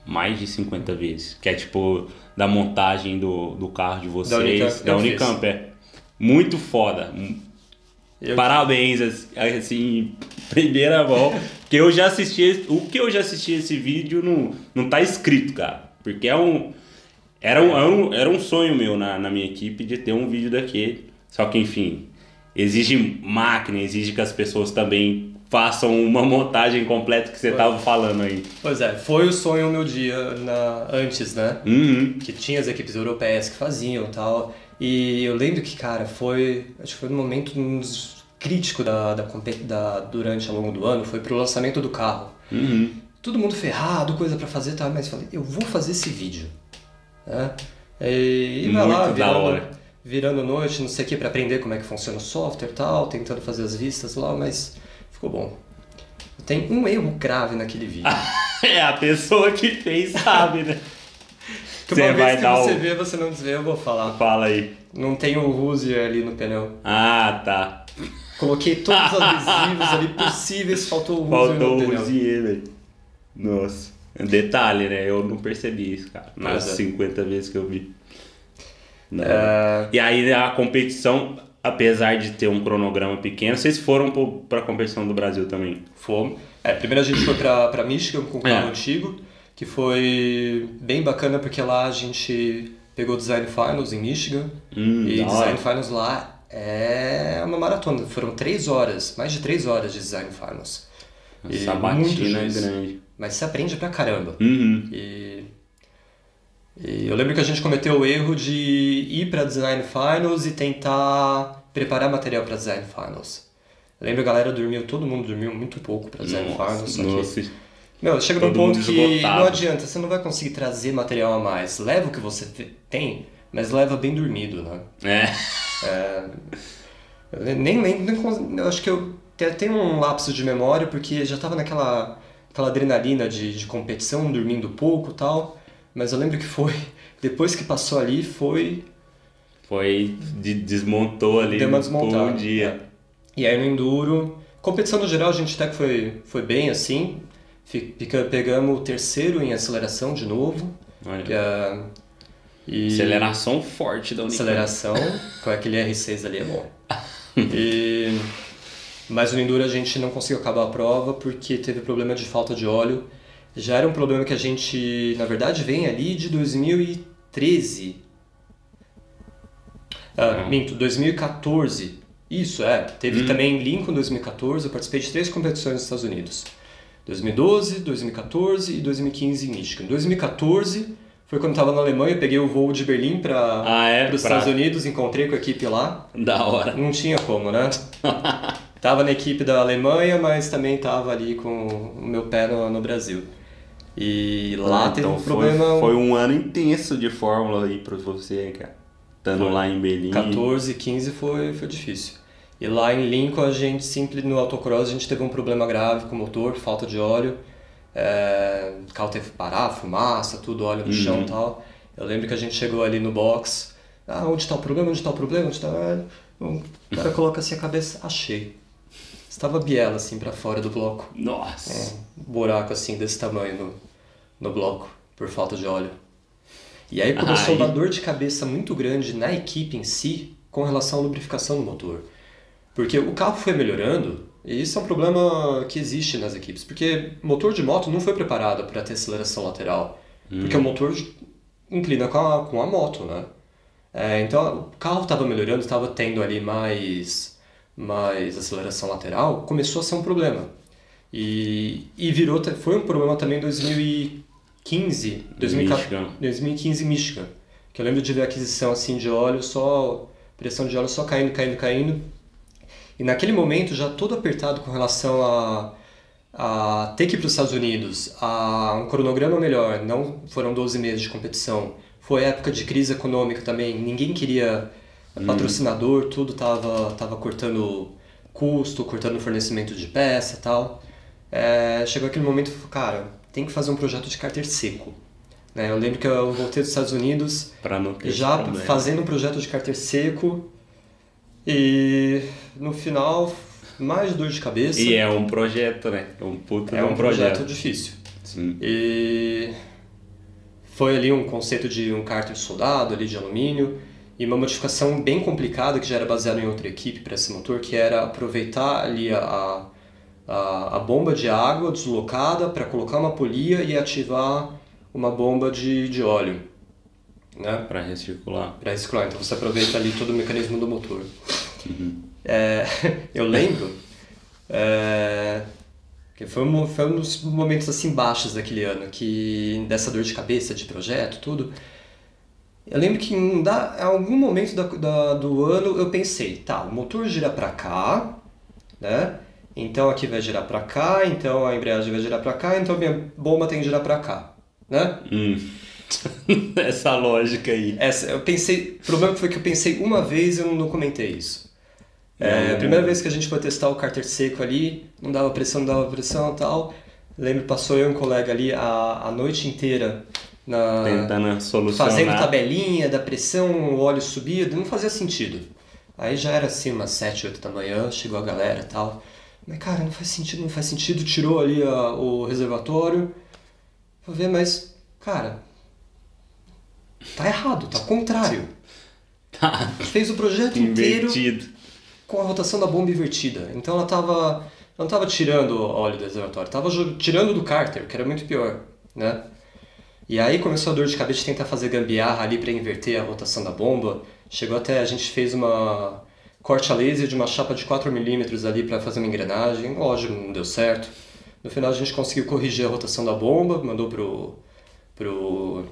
mais de 50 vezes. Que é tipo da montagem do, do carro de vocês. Da Unicamp, da Unicamp é. Muito foda. Eu Parabéns, assim, primeira volta. Porque eu já assisti. O que eu já assisti esse vídeo não, não tá escrito, cara. Porque é um era um, era um, era um sonho meu na, na minha equipe de ter um vídeo daquele. Só que, enfim, exige máquina, exige que as pessoas também façam uma montagem completa que você estava falando aí. Pois é, foi o sonho meu dia na, antes, né? Uhum. Que tinha as equipes europeias que faziam e tal. E eu lembro que, cara, foi. Acho que foi um momento crítico da, da, da, durante ao longo do ano, foi pro lançamento do carro. Uhum. Todo mundo ferrado, coisa para fazer, tá? Mas eu falei, eu vou fazer esse vídeo. Né? E, e vai lá, virando, virando noite, não sei o que, para aprender como é que funciona o software e tal, tentando fazer as vistas lá, mas ficou bom. Tem um erro grave naquele vídeo. é, a pessoa que fez sabe, né? Que uma você vez que você o... vê, você não desvê, eu vou falar. Fala aí. Não tem o Rusier ali no pneu. Ah, tá. Coloquei todos os adesivos ali possíveis, faltou o Rusier faltou no o Rusier, velho. Nossa. Detalhe, né? Eu não percebi isso, cara. Nas é. 50 vezes que eu vi. É... E aí a competição, apesar de ter um cronograma pequeno, vocês foram para a competição do Brasil também? Fomos. É, primeiro a gente foi para Michigan com o carro é. antigo, que foi bem bacana porque lá a gente pegou Design Finals em Michigan. Hum, e Design Finals lá é uma maratona. Foram três horas, mais de três horas de Design Finals. Essa batina é grande mas se aprende pra caramba. Uhum. E, e, eu lembro que a gente cometeu o erro de ir para Design Finals e tentar preparar material para Design Finals. Eu lembro a galera dormiu, todo mundo dormiu muito pouco para Design nossa, Finals. Nossa. Que, meu, chega num ponto que não adianta, você não vai conseguir trazer material a mais. Leva o que você tem, mas leva bem dormido, né? É. é eu nem lembro, eu acho que eu tenho um lapso de memória porque já estava naquela aquela adrenalina de, de competição, dormindo pouco tal. Mas eu lembro que foi, depois que passou ali, foi. Foi. De, desmontou ali Deu uma desmontada, um dia. É. E aí no Enduro. Competição no geral a gente até que foi, foi bem assim. Fica, pegamos o terceiro em aceleração de novo. Olha. É, e... Aceleração forte da Unicamp. Aceleração, com aquele R6 ali é bom. e mas no Enduro a gente não conseguiu acabar a prova porque teve problema de falta de óleo. Já era um problema que a gente, na verdade, vem ali de 2013. Ah, uhum. minto, 2014. Isso, é. Teve uhum. também Lincoln 2014. Eu participei de três competições nos Estados Unidos. 2012, 2014 e 2015 em Michigan. 2014 foi quando estava na Alemanha, peguei o voo de Berlim para ah, é? os Estados Unidos, encontrei com a equipe lá. Da hora. Não tinha como, né? Tava na equipe da Alemanha, mas também tava ali com o meu pé no, no Brasil. E lá ah, teve então um problema. Foi um ano intenso de Fórmula aí pra você, cara. Estando Foi. lá em Belém. 14, 15 foi, foi difícil. E lá em Lincoln, a gente sempre, no autocross, a gente teve um problema grave com o motor, falta de óleo. É, o carro teve que parar, fumaça, tudo, óleo no chão e tal. Eu lembro que a gente chegou ali no box. Ah, onde está o problema? Onde está o problema? Onde tá... Ah, O cara coloca assim a cabeça, achei. Estava biela assim pra fora do bloco. Nossa. Um buraco assim desse tamanho no, no bloco, por falta de óleo. E aí começou uma dor de cabeça muito grande na equipe em si com relação à lubrificação do motor. Porque o carro foi melhorando, e isso é um problema que existe nas equipes, porque motor de moto não foi preparado para ter aceleração lateral, porque o motor inclina com a, com a moto, né? É, então o carro estava melhorando, estava tendo ali mais, mais aceleração lateral, começou a ser um problema. E, e virou, foi um problema também em 2015, 2014, Michigan. 2015 em Michigan. Que eu lembro de ver a aquisição assim de óleo, só pressão de óleo só caindo, caindo, caindo. E naquele momento já todo apertado com relação a, a ter que ir para os Estados Unidos, a um cronograma melhor, não foram 12 meses de competição. Foi época de crise econômica também, ninguém queria patrocinador, tudo tava, tava cortando custo, cortando fornecimento de peça e tal. É, chegou aquele momento cara, tem que fazer um projeto de cárter seco. Né? Eu lembro que eu voltei dos Estados Unidos já fazendo um projeto de cárter seco e no final mais dor de cabeça. E é um projeto, né? É um puto é de um projeto difícil. Sim. E foi ali um conceito de um cárter soldado ali de alumínio e uma modificação bem complicada que já era baseada em outra equipe para esse motor, que era aproveitar ali a, a, a bomba de água deslocada para colocar uma polia e ativar uma bomba de, de óleo, né? Pra recircular. para reciclar. Então você aproveita ali todo o mecanismo do motor. É, eu lembro é, que foi um, foi um dos momentos assim baixos daquele ano, que dessa dor de cabeça de projeto, tudo. Eu lembro que em da- algum momento da, da- do ano eu pensei, tá, o motor gira para cá, né? Então aqui vai girar para cá, então a embreagem vai girar para cá, então a minha bomba tem que girar para cá, né? Hum. Essa lógica aí. Essa, eu pensei, o problema foi que eu pensei uma vez e eu não comentei isso. É, a primeira vez que a gente foi testar o cárter seco ali, não dava pressão, não dava pressão e tal. Lembro, passou eu e um colega ali a, a noite inteira na, Tentando solucionar. fazendo tabelinha da pressão, o óleo subia, não fazia sentido. Aí já era assim, umas 7, 8 da manhã, chegou a galera e tal. Mas cara, não faz sentido, não faz sentido, tirou ali a- o reservatório. Vou ver, mas, cara, tá errado, tá ao contrário. Tá Fez o projeto inteiro invertido. com a rotação da bomba invertida. Então ela tava, ela não estava tirando o óleo do reservatório, estava tirando do cárter, que era muito pior, né? E aí começou a dor de cabeça de tentar fazer gambiarra ali para inverter a rotação da bomba. Chegou até a gente fez uma corte a laser de uma chapa de 4mm ali para fazer uma engrenagem. Lógico, não deu certo. No final a gente conseguiu corrigir a rotação da bomba, mandou pro pro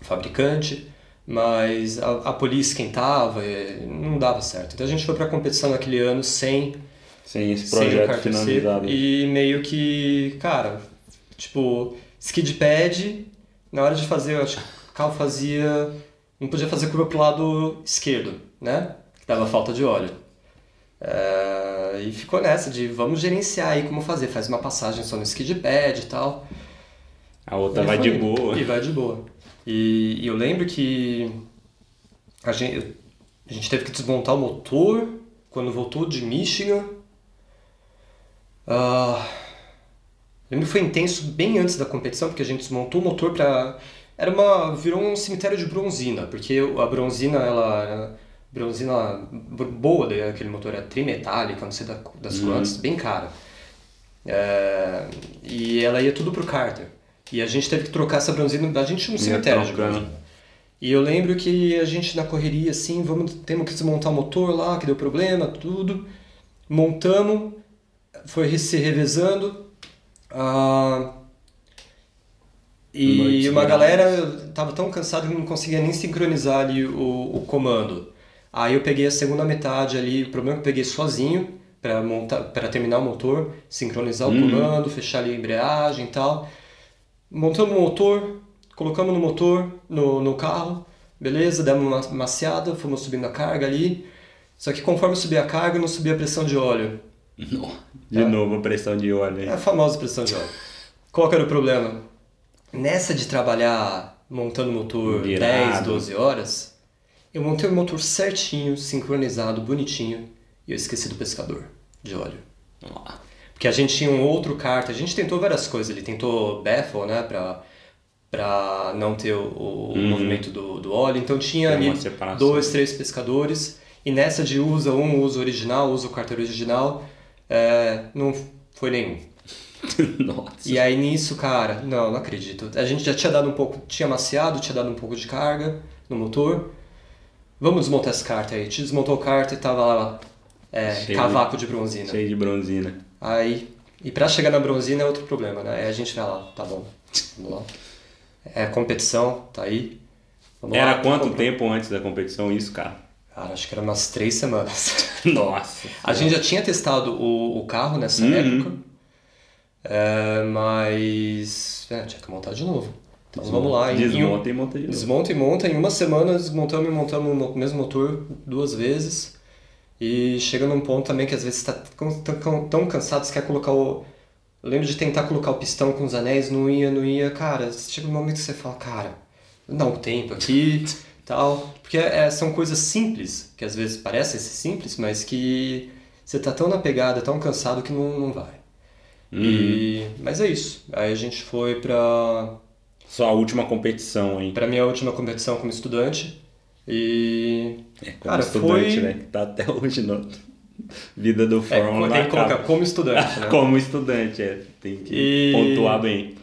fabricante, mas a, a polícia esquentava, e não dava certo. Então a gente foi para a competição naquele ano sem Sem esse sem projeto cárter finalizado. seco e meio que, cara, tipo, skid pad, na hora de fazer, eu acho que o carro fazia, não podia fazer curva pro lado esquerdo, né? Que dava falta de óleo. É, e ficou nessa de vamos gerenciar aí como fazer, faz uma passagem só no skid pad e tal. A outra vai de boa. E vai de boa. E, e eu lembro que a gente, a gente teve que desmontar o motor quando voltou de Michigan. Ah, lembro que foi intenso bem antes da competição, porque a gente desmontou o motor para era uma virou um cemitério de bronzina, porque a bronzina ela bronzina boa daquele motor é trimetálica, não sei da- das quantas, bem cara. É, e ela ia tudo pro cárter. E a gente teve que trocar essa bronzina, a gente tinha um cemitério de bronzina. E eu lembro que a gente na correria assim, vamos, temos que desmontar o motor lá, que deu problema, tudo. Montamos, foi se revezando. Ah, e Noites uma viradas. galera tava tão cansado que não conseguia nem sincronizar ali o, o comando. Aí eu peguei a segunda metade ali, o problema é que eu peguei sozinho para montar, para terminar o motor, sincronizar o comando, fechar ali a embreagem e tal. Montamos o motor, colocamos no motor, no, no carro, beleza, demos uma maciada, fomos subindo a carga ali. Só que conforme subia a carga, não subia a pressão de óleo. Não. De é. novo pressão de óleo. É a famosa pressão de óleo. Qual que era o problema? Nessa de trabalhar montando motor Virado. 10, 12 horas, eu montei o motor certinho, sincronizado, bonitinho, e eu esqueci do pescador de óleo. Porque a gente tinha um outro kart, a gente tentou várias coisas, ele tentou baffle, né, pra, pra não ter o, o uhum. movimento do, do óleo, então tinha Tem ali dois, três pescadores, e nessa de usa um, usa original, usa o kart original, é, não foi nenhum. Nossa. E aí nisso, cara, não, não acredito. A gente já tinha dado um pouco, tinha maciado, tinha dado um pouco de carga no motor. Vamos desmontar essa carta aí. A gente desmontou o carta e tava lá é, cavaco de, de bronzina. Cheio de bronzina. Aí, e pra chegar na bronzina é outro problema, né? Aí a gente vai lá, tá bom, vamos lá. É competição, tá aí. Vamos Era lá, quanto tempo antes da competição isso, cara? Cara, acho que era umas três semanas. Nossa. a gente já tinha testado o, o carro nessa uhum. época, é, mas é, tinha que montar de novo. Então vamos lá. Desmonta em, e monta de novo. Desmonta e monta. Em uma semana desmontamos e montamos o mesmo motor duas vezes. E chega num ponto também que às vezes está tão, tão cansado que quer colocar o. Eu lembro de tentar colocar o pistão com os anéis, não ia, não ia. Cara, chega um momento que você fala, cara, dá um tempo aqui tal. Porque é, são coisas simples, que às vezes parecem ser simples, mas que você tá tão na pegada, tão cansado que não, não vai. Uhum. E, mas é isso. Aí a gente foi pra. Sua última competição, hein? Pra minha última competição como estudante. E. É, como cara, estudante, foi... né? Que tá até hoje no. Vida do é, Fórmula. É, tem que colocar como estudante, né? como estudante, é. Tem que e... pontuar bem.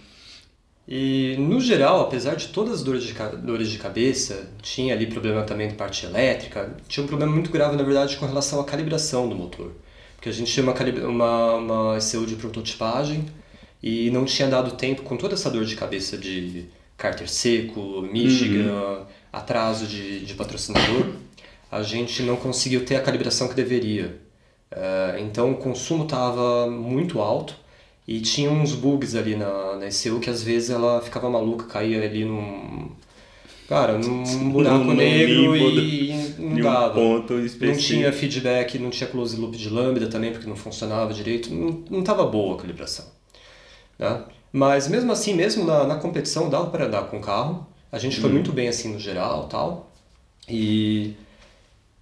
E no geral, apesar de todas as dores de, dores de cabeça, tinha ali problema também de parte elétrica, tinha um problema muito grave na verdade com relação à calibração do motor. Porque a gente tinha uma, uma, uma ECU de prototipagem e não tinha dado tempo com toda essa dor de cabeça de cárter seco, Michigan, uhum. atraso de, de patrocinador, a gente não conseguiu ter a calibração que deveria. Uh, então o consumo estava muito alto e tinha uns bugs ali na, na ECU que às vezes ela ficava maluca, caía ali num. Cara, num buraco no negro e, e não dava. Um ponto não tinha feedback, não tinha close loop de lambda também, porque não funcionava direito. Não, não tava boa a calibração. Né? Mas mesmo assim, mesmo na, na competição, dava para andar com o carro. A gente foi hum. muito bem assim no geral tal. E,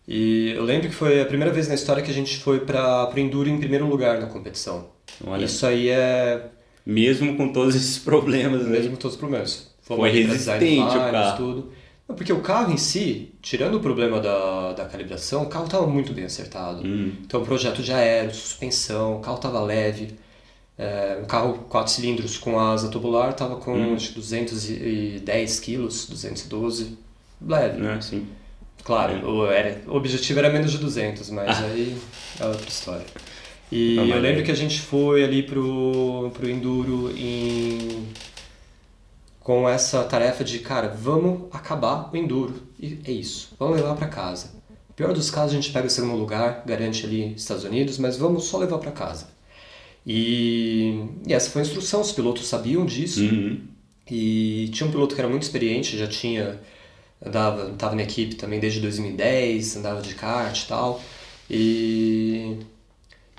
e eu lembro que foi a primeira vez na história que a gente foi para o Enduro em primeiro lugar na competição. Olha. Isso aí é. Mesmo com todos esses problemas, né? Mesmo com todos os problemas. Fomos Foi resistente o carro. Tudo. Não, porque o carro em si, tirando o problema da, da calibração, o carro estava muito bem acertado. Hum. Então, projeto de aero, suspensão, o carro estava leve. É, um carro 4 cilindros com asa tubular estava com hum. acho, 210 quilos, 212, leve. É, sim. Claro, é. o, era, o objetivo era menos de 200, mas ah. aí é outra história. E eu lembro que a gente foi ali pro, pro Enduro em, com essa tarefa de, cara, vamos acabar o Enduro. E é isso, vamos levar para casa. Pior dos casos, a gente pega o segundo lugar, garante ali Estados Unidos, mas vamos só levar para casa. E, e, essa foi a instrução, os pilotos sabiam disso. Uhum. E tinha um piloto que era muito experiente, já tinha andava, estava na equipe também desde 2010, andava de kart e tal. E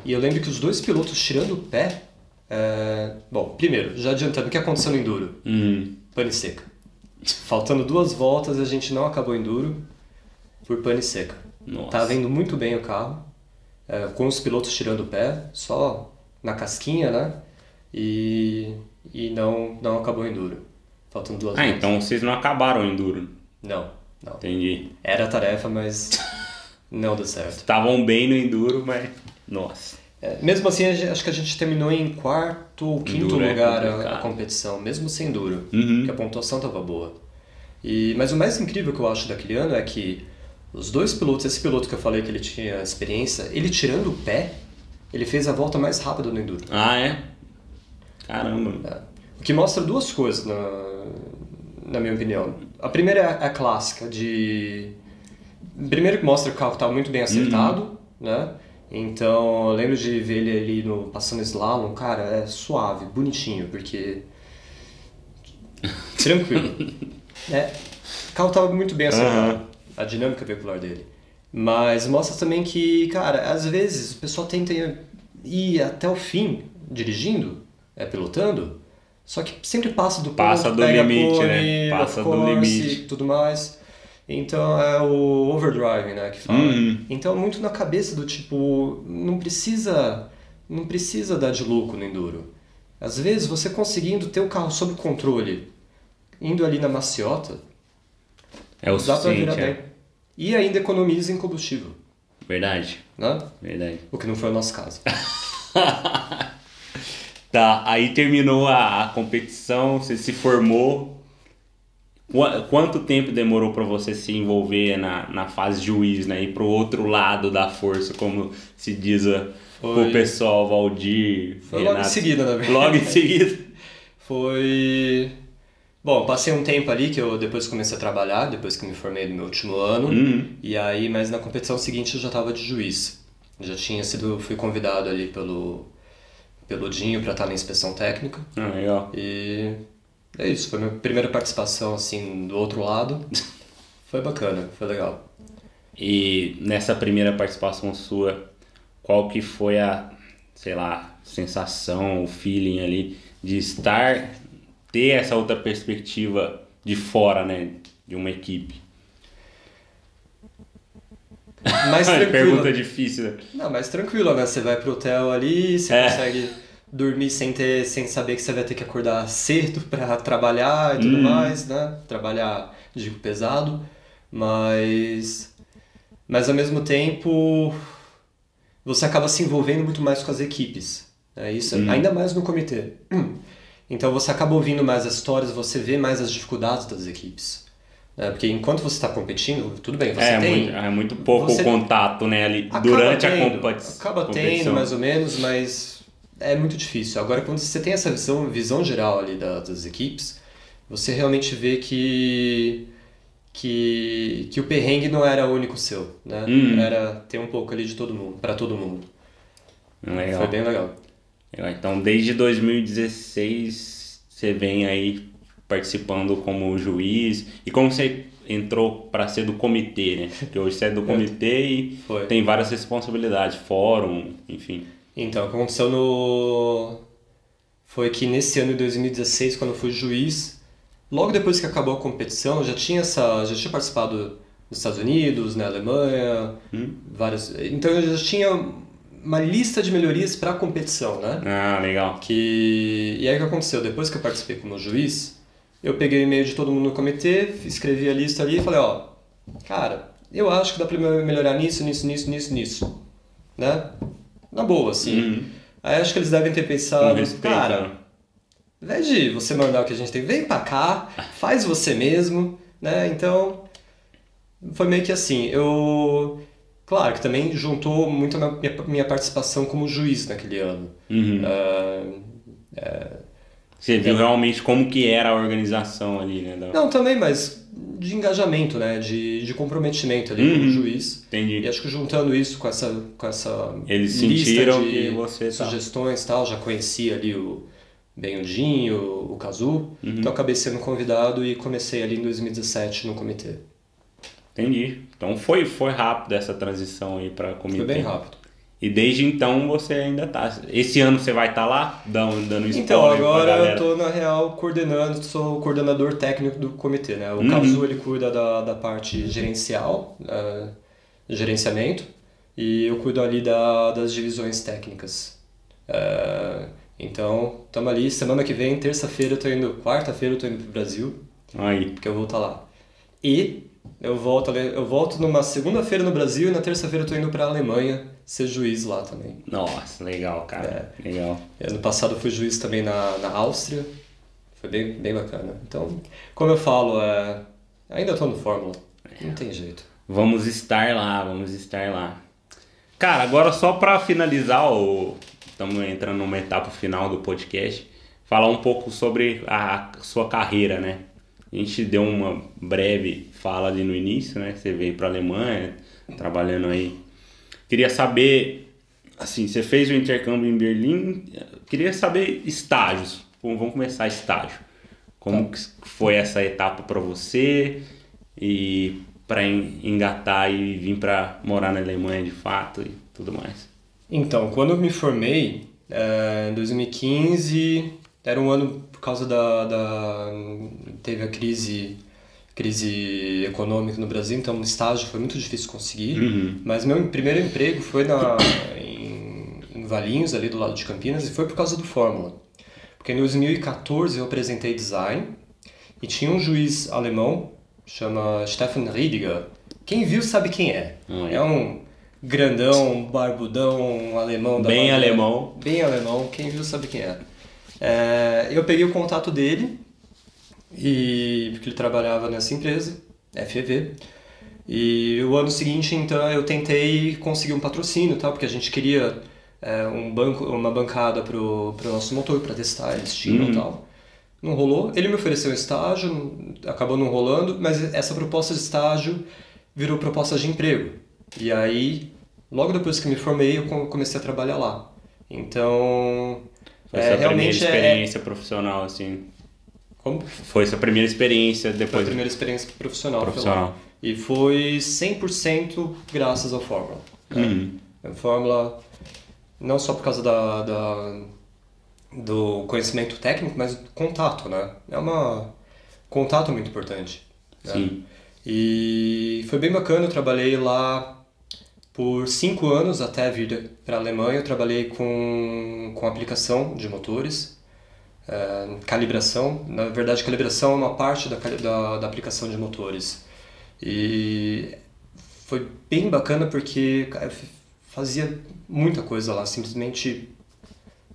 e eu lembro que os dois pilotos tirando o pé. É... Bom, primeiro, já adiantando, o que aconteceu no Enduro? Hum. Pane seca. Faltando duas voltas, a gente não acabou o Enduro por pane seca. Nossa. Tava tá indo muito bem o carro, é, com os pilotos tirando o pé, só na casquinha, né? E, e não, não acabou o Enduro. Faltando duas ah, voltas. então vocês não acabaram o Enduro? Não, não. Entendi. Era a tarefa, mas não deu certo. Estavam bem no Enduro, mas nossa. É, mesmo assim, acho que a gente terminou em quarto ou quinto duro é lugar é a, a, competição, mesmo sem duro, uhum. porque a pontuação estava boa. E, mas o mais incrível que eu acho daquele ano é que os dois pilotos, esse piloto que eu falei que ele tinha experiência, ele tirando o pé, ele fez a volta mais rápida no Enduro. Ah, é? Caramba. É. O que mostra duas coisas, na, na minha opinião. A primeira é a clássica de... Primeiro que mostra que o carro estava muito bem acertado, uhum. né? Então, eu lembro de ver ele ali no, passando slalom, cara, é suave, bonitinho, porque. Tranquilo. é. O carro estava muito bem acertado, uhum. a dinâmica veicular dele. Mas mostra também que, cara, às vezes o pessoal tenta ir até o fim dirigindo, é, pilotando, só que sempre passa do ponto, passa do limite, cone, né? Passa do limite. e tudo mais. Então é o overdrive, né, que fala. Uhum. Então muito na cabeça do tipo, não precisa, não precisa dar de louco no enduro. Às vezes você conseguindo ter o carro sob controle, indo ali na maciota, é o dá pra virar é. bem. E ainda economiza em combustível. Verdade. Né? Verdade. O que não foi o nosso caso. tá, aí terminou a, a competição, você se formou. Quanto tempo demorou para você se envolver na, na fase juiz, né? Ir pro outro lado da força, como se diz a, o pessoal, Valdir, Foi Renato. logo em seguida, na verdade. Logo em seguida. Foi... Bom, passei um tempo ali que eu depois comecei a trabalhar, depois que me formei no meu último ano. Uhum. E aí, mas na competição seguinte eu já estava de juiz. Já tinha sido, fui convidado ali pelo pelo Dinho para estar na inspeção técnica. Ah, legal. E é isso, foi minha primeira participação assim do outro lado. foi bacana, foi legal. E nessa primeira participação sua, qual que foi a, sei lá, sensação, o feeling ali de estar ter essa outra perspectiva de fora, né, de uma equipe? Mais. Pergunta difícil. Não, mais tranquilo, né? Você vai pro hotel ali, você é. consegue dormir sem ter, sem saber que você vai ter que acordar cedo para trabalhar e tudo hum. mais, né? Trabalhar, digo, pesado, mas mas ao mesmo tempo você acaba se envolvendo muito mais com as equipes, é isso, hum. ainda mais no comitê. Então você acaba ouvindo mais as histórias, você vê mais as dificuldades das equipes. É, porque enquanto você está competindo, tudo bem, você é, tem... Muito, é muito pouco o contato, né, ali, durante tendo, a competição. Acaba tendo, mais ou menos, mas é muito difícil. Agora, quando você tem essa visão, visão geral ali das, das equipes, você realmente vê que, que, que o perrengue não era único seu, né? Uhum. Era ter um pouco ali de todo mundo, para todo mundo. Legal. Foi bem legal. Então, desde 2016, você vem aí participando como juiz. E como você entrou para ser do comitê, né? Porque hoje você é do comitê e Foi. tem várias responsabilidades, fórum, enfim. Então, o que aconteceu no... Foi que nesse ano de 2016, quando eu fui juiz, logo depois que acabou a competição, eu já tinha, essa, já tinha participado nos Estados Unidos, na Alemanha, hum. várias... Então eu já tinha uma lista de melhorias para a competição, né? Ah, legal. Que... E aí o que aconteceu? Depois que eu participei como juiz, eu peguei o e-mail de todo mundo no comitê, escrevi a lista ali e falei, ó, cara, eu acho que dá pra melhorar nisso, nisso, nisso, nisso, nisso. Né? Na boa, assim. Uhum. Aí acho que eles devem ter pensado, cara, ao invés de você mandar o que a gente tem, vem pra cá, faz você mesmo, né? Então, foi meio que assim, eu... Claro que também juntou muito a minha, minha participação como juiz naquele ano. Uhum. Uh, é, você viu realmente como que era a organização ali, né? Não, também, mas de engajamento, né? De, de comprometimento ali uhum. com o juiz. Entendi. E acho que juntando isso com essa, com essa Eles lista sentiram de que você tá. sugestões e tal, já conhecia ali o Benhudinho, o, Kazu. Uhum. Então acabei sendo convidado e comecei ali em 2017 no comitê. Entendi. Então foi, foi rápido essa transição aí para comitê. Foi bem rápido. E desde então você ainda tá. Esse ano você vai estar tá lá, dando, dando spoiler Então, agora eu tô na real coordenando, sou o coordenador técnico do comitê, né? O uhum. Cazu ele cuida da, da parte gerencial, uh, gerenciamento, e eu cuido ali da, das divisões técnicas. Uh, então, estamos ali. Semana que vem, terça-feira, eu tô indo. Quarta-feira eu tô indo pro Brasil. Aí. Porque eu vou estar tá lá. E eu volto, eu volto numa segunda-feira no Brasil e na terça-feira eu tô indo pra Alemanha ser juiz lá também. Nossa, legal, cara. É. Legal. Ano passado eu fui juiz também na, na Áustria. Foi bem, bem bacana. Então, como eu falo, é, ainda tô no Fórmula. É. Não tem jeito. Vamos estar lá, vamos estar lá. Cara, agora só para finalizar, o... estamos entrando numa etapa final do podcast, falar um pouco sobre a sua carreira, né? A gente deu uma breve fala ali no início, né? Você veio para a Alemanha, trabalhando aí. Queria saber, assim, você fez o intercâmbio em Berlim, queria saber estágios. Vamos começar estágio. Como tá. foi essa etapa para você? e para engatar e vir para morar na Alemanha de fato e tudo mais? Então, quando eu me formei, é, em 2015, era um ano por causa da, da teve a crise crise econômica no Brasil, então o estágio foi muito difícil conseguir. Uhum. Mas meu primeiro emprego foi na, em, em Valinhos, ali do lado de Campinas, e foi por causa do Fórmula. Porque em 2014 eu apresentei design e tinha um juiz alemão, chama Stefan Riediger. Quem viu sabe quem é. Uhum. É um grandão, barbudão, alemão. bem alemão. Bem alemão, quem viu sabe quem é. é. Eu peguei o contato dele e porque ele trabalhava nessa empresa, FEV. E o ano seguinte, então, eu tentei conseguir um patrocínio, tá? porque a gente queria é, um banco, uma bancada para o nosso motor para testar, eles tinham uhum. tal. Não rolou. Ele me ofereceu um estágio, acabou não rolando, mas essa proposta de estágio virou proposta de emprego. E aí, logo depois que me formei, eu comecei a trabalhar lá. Então, Foi é, realmente primeira é experiência é... profissional assim. Como? Foi sua primeira experiência depois? Foi a primeira experiência profissional. profissional. E foi 100% graças ao Fórmula. Né? Uhum. A Fórmula, não só por causa da, da, do conhecimento técnico, mas do contato, né? É uma contato muito importante. Né? Sim. E foi bem bacana, eu trabalhei lá por cinco anos até vir para a Alemanha. Eu trabalhei com, com aplicação de motores é, calibração. Na verdade, calibração é uma parte da, da, da aplicação de motores. E foi bem bacana porque eu fazia muita coisa lá, simplesmente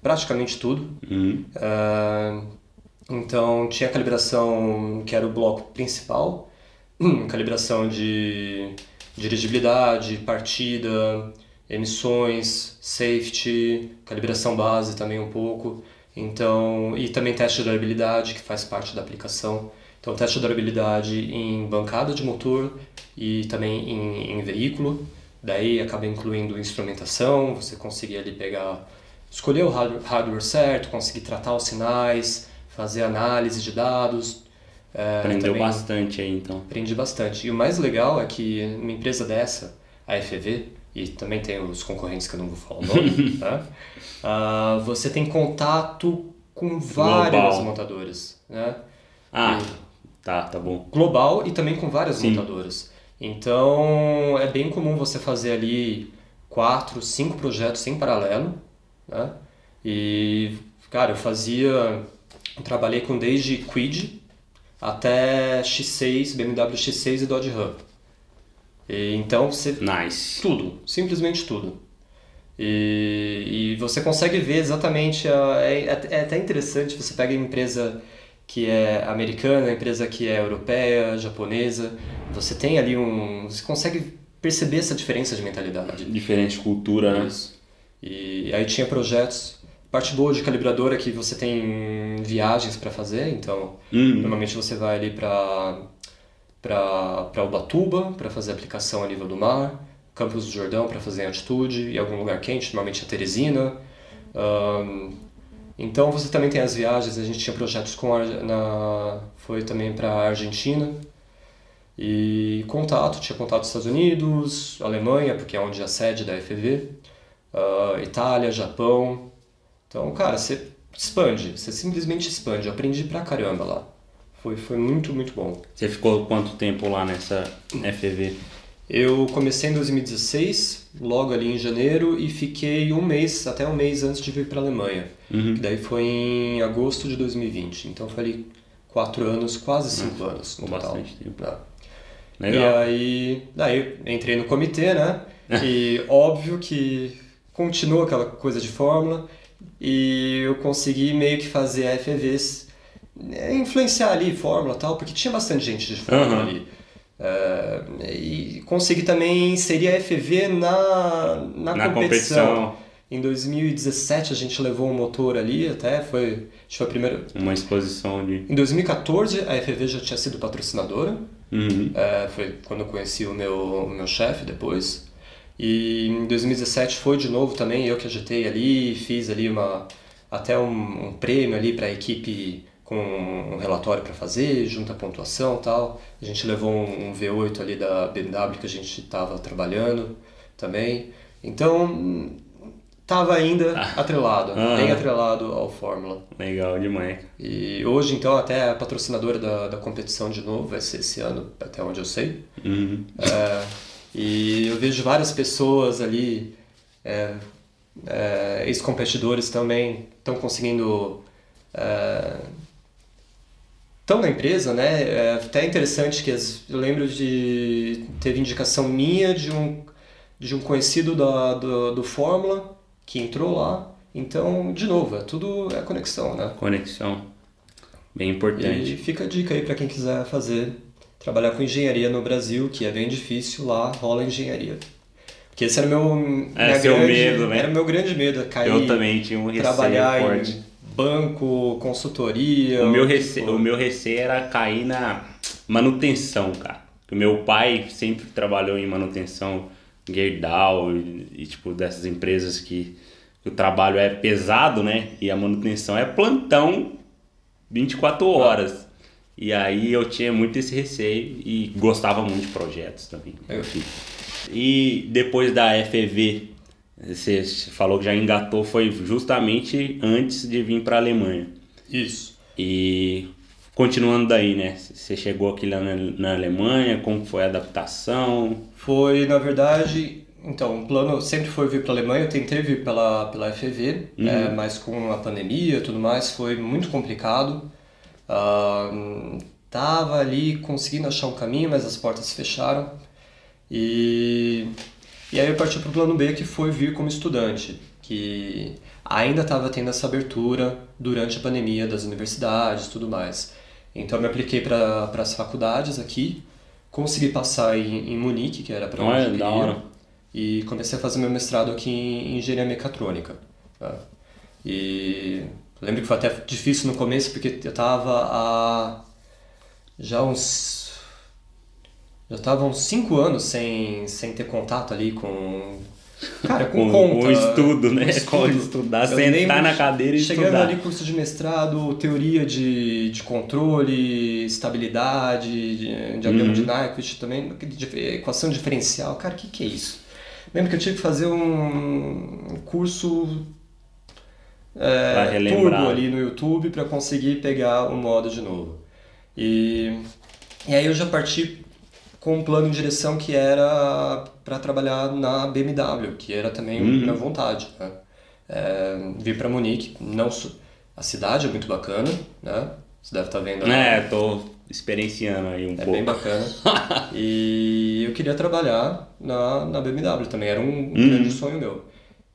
praticamente tudo. Uhum. Uh, então tinha a calibração que era o bloco principal, calibração de dirigibilidade, partida, emissões, safety, calibração base também um pouco. Então, e também teste de durabilidade, que faz parte da aplicação. Então, teste de durabilidade em bancada de motor e também em, em veículo. Daí acaba incluindo instrumentação, você conseguir ali pegar, escolher o hardware certo, conseguir tratar os sinais, fazer análise de dados. É, Aprendeu também, bastante aí então. Aprendi bastante. E o mais legal é que uma empresa dessa, a FEV, e também tem os concorrentes que eu não vou falar o nome, tá? Uh, você tem contato com várias global. montadoras, né? Ah, e tá, tá bom. Global e também com várias Sim. montadoras. Então, é bem comum você fazer ali quatro, cinco projetos em paralelo, né? E, cara, eu fazia... Eu trabalhei com desde Quid até X6, BMW X6 e Dodge Ram. E, então, você... Nice. Tudo, simplesmente tudo. E, e você consegue ver exatamente. A, é, é, é até interessante, você pega a empresa que é americana, empresa que é europeia, japonesa, você tem ali um. Você consegue perceber essa diferença de mentalidade. Diferente cultura, né? E aí tinha projetos. Parte boa de calibradora é que você tem viagens para fazer, então uhum. normalmente você vai ali para para Ubatuba para fazer aplicação a nível do mar. Campos do Jordão para fazer em altitude, em algum lugar quente, normalmente a Teresina. Um, então você também tem as viagens, a gente tinha projetos com a, na foi também para a Argentina. E contato, tinha contato dos Estados Unidos, Alemanha, porque é onde é a sede da FEV, uh, Itália, Japão. Então, cara, você expande, você simplesmente expande. Eu aprendi pra caramba lá. Foi, foi muito, muito bom. Você ficou quanto tempo lá nessa FEV? Eu comecei em 2016, logo ali em janeiro, e fiquei um mês, até um mês antes de vir para a Alemanha. Uhum. Que daí foi em agosto de 2020. Então foi ali quatro anos, quase cinco Nossa, anos no total. Bastante tempo. Ah. Legal. E aí, daí entrei no comitê, né? e óbvio que continuou aquela coisa de fórmula e eu consegui meio que fazer a FEVs, é, influenciar ali fórmula tal, porque tinha bastante gente de fórmula uhum. ali. Uh, e consegui também inserir a FV na, na, na competição. competição. Em 2017 a gente levou um motor ali, até foi, foi a primeira. Uma exposição ali. Em 2014 a FV já tinha sido patrocinadora. Uhum. Uh, foi quando eu conheci o meu, o meu chefe depois. E em 2017 foi de novo também eu que agitei ali, fiz ali uma até um, um prêmio ali para a equipe com um relatório para fazer, junta a pontuação tal. A gente levou um, um V8 ali da BMW que a gente estava trabalhando também. Então, estava ainda ah. atrelado, ah. bem atrelado ao Fórmula. Legal demais. E hoje, então, até a patrocinadora da, da competição de novo, vai ser esse ano, até onde eu sei. Uhum. É, e eu vejo várias pessoas ali, é, é, ex-competidores também, estão conseguindo é, estão na empresa, né? É até interessante que as, eu lembro de teve indicação minha de um de um conhecido da, do, do Fórmula que entrou lá. Então, de novo, é tudo é conexão, né? Conexão. Bem importante. E fica a dica aí para quem quiser fazer, trabalhar com engenharia no Brasil, que é bem difícil, lá rola engenharia. Porque esse era meu é, grande, medo, né? Era meu grande medo, cair. Eu também tinha um receio trabalhar forte. Em, banco, consultoria. O meu, receio, o meu receio era cair na manutenção, cara. O meu pai sempre trabalhou em manutenção, Gerdau e, e tipo dessas empresas que, que, o trabalho é pesado, né? E a manutenção é plantão 24 horas. E aí eu tinha muito esse receio e gostava muito de projetos também. Eu. E depois da FEV você falou que já engatou, foi justamente antes de vir para a Alemanha. Isso. E continuando daí, né? Você chegou aqui lá na, na Alemanha, como foi a adaptação? Foi, na verdade, então, o plano sempre foi vir para a Alemanha. Eu tentei vir pela, pela FEV, uhum. é, mas com a pandemia e tudo mais foi muito complicado. Uh, tava ali conseguindo achar um caminho, mas as portas fecharam. E e aí eu parti para o plano B, que foi vir como estudante, que ainda estava tendo essa abertura durante a pandemia das universidades e tudo mais. Então eu me apliquei para as faculdades aqui, consegui passar em, em Munique, que era para onde eu queria, e comecei a fazer meu mestrado aqui em engenharia mecatrônica. Tá? E lembro que foi até difícil no começo, porque eu estava há já uns já estavam cinco anos sem, sem ter contato ali com. Cara, com, com conta. O estudo, né? Com estudar, eu sentar na cadeira e chegando estudar. ali, curso de mestrado, teoria de, de controle, estabilidade, de, diagrama uhum. de Nyquist também, equação diferencial. Cara, o que, que é isso? Lembro que eu tive que fazer um curso é, turbo ali no YouTube para conseguir pegar o modo de novo. E, e aí eu já parti com um plano em direção que era para trabalhar na BMW, que era também uhum. minha vontade. Né? É, vir para Munique, não a cidade é muito bacana, né? Você deve estar tá vendo. É, tô experienciando aí um é pouco. É bem bacana. e eu queria trabalhar na, na BMW também, era um, um uhum. grande sonho meu.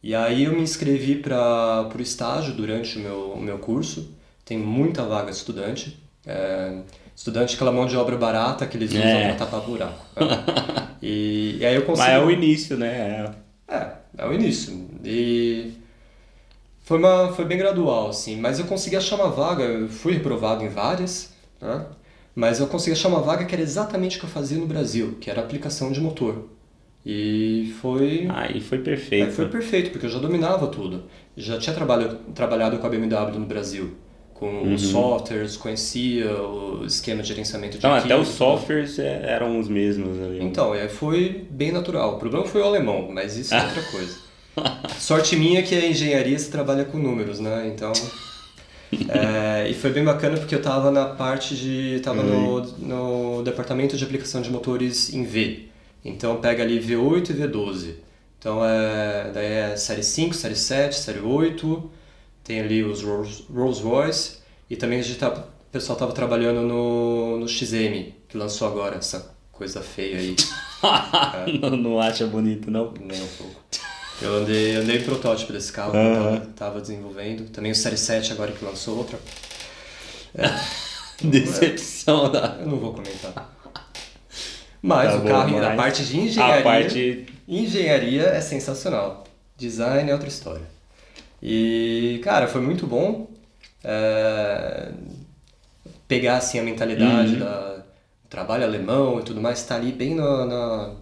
E aí eu me inscrevi para o estágio durante o meu, o meu curso. Tem muita vaga de estudante. É, Estudante aquela mão de obra barata que eles usam é. para tapar buraco. e, e, aí eu consegui... Mas é o início, né? É, é o início. E foi, uma, foi bem gradual, assim. Mas eu consegui achar uma vaga, eu fui reprovado em várias, né? Mas eu consegui achar uma vaga que era exatamente o que eu fazia no Brasil, que era aplicação de motor. E foi. Aí foi perfeito. Aí foi perfeito, porque eu já dominava tudo. Já tinha trabalho, trabalhado com a BMW no Brasil com uhum. os softwares, conhecia o esquema de gerenciamento de Não, até os softwares é, eram os mesmos ali. Então, é, foi bem natural. O problema foi o alemão, mas isso é outra coisa. Sorte minha que a engenharia se trabalha com números, né? Então... É, e foi bem bacana porque eu estava na parte de... estava no, uhum. no departamento de aplicação de motores em V. Então pega ali V8 e V12. Então é, daí é série 5, série 7, série 8 tem ali os Rolls, Rolls Royce e também a gente tá, o pessoal estava trabalhando no, no XM, que lançou agora essa coisa feia aí. é. não, não acha bonito, não? Nem um pouco. Eu andei, andei em protótipo desse carro, uhum. tava, tava, desenvolvendo. Também o Série 7 agora que lançou outra. É. Decepção da. Eu não vou comentar. Mas tá o carro, mas... a parte de engenharia. A parte... Engenharia é sensacional. Design é outra história. E, cara, foi muito bom é, pegar assim, a mentalidade uhum. da, trabalho alemão e tudo mais, estar tá ali bem no, no,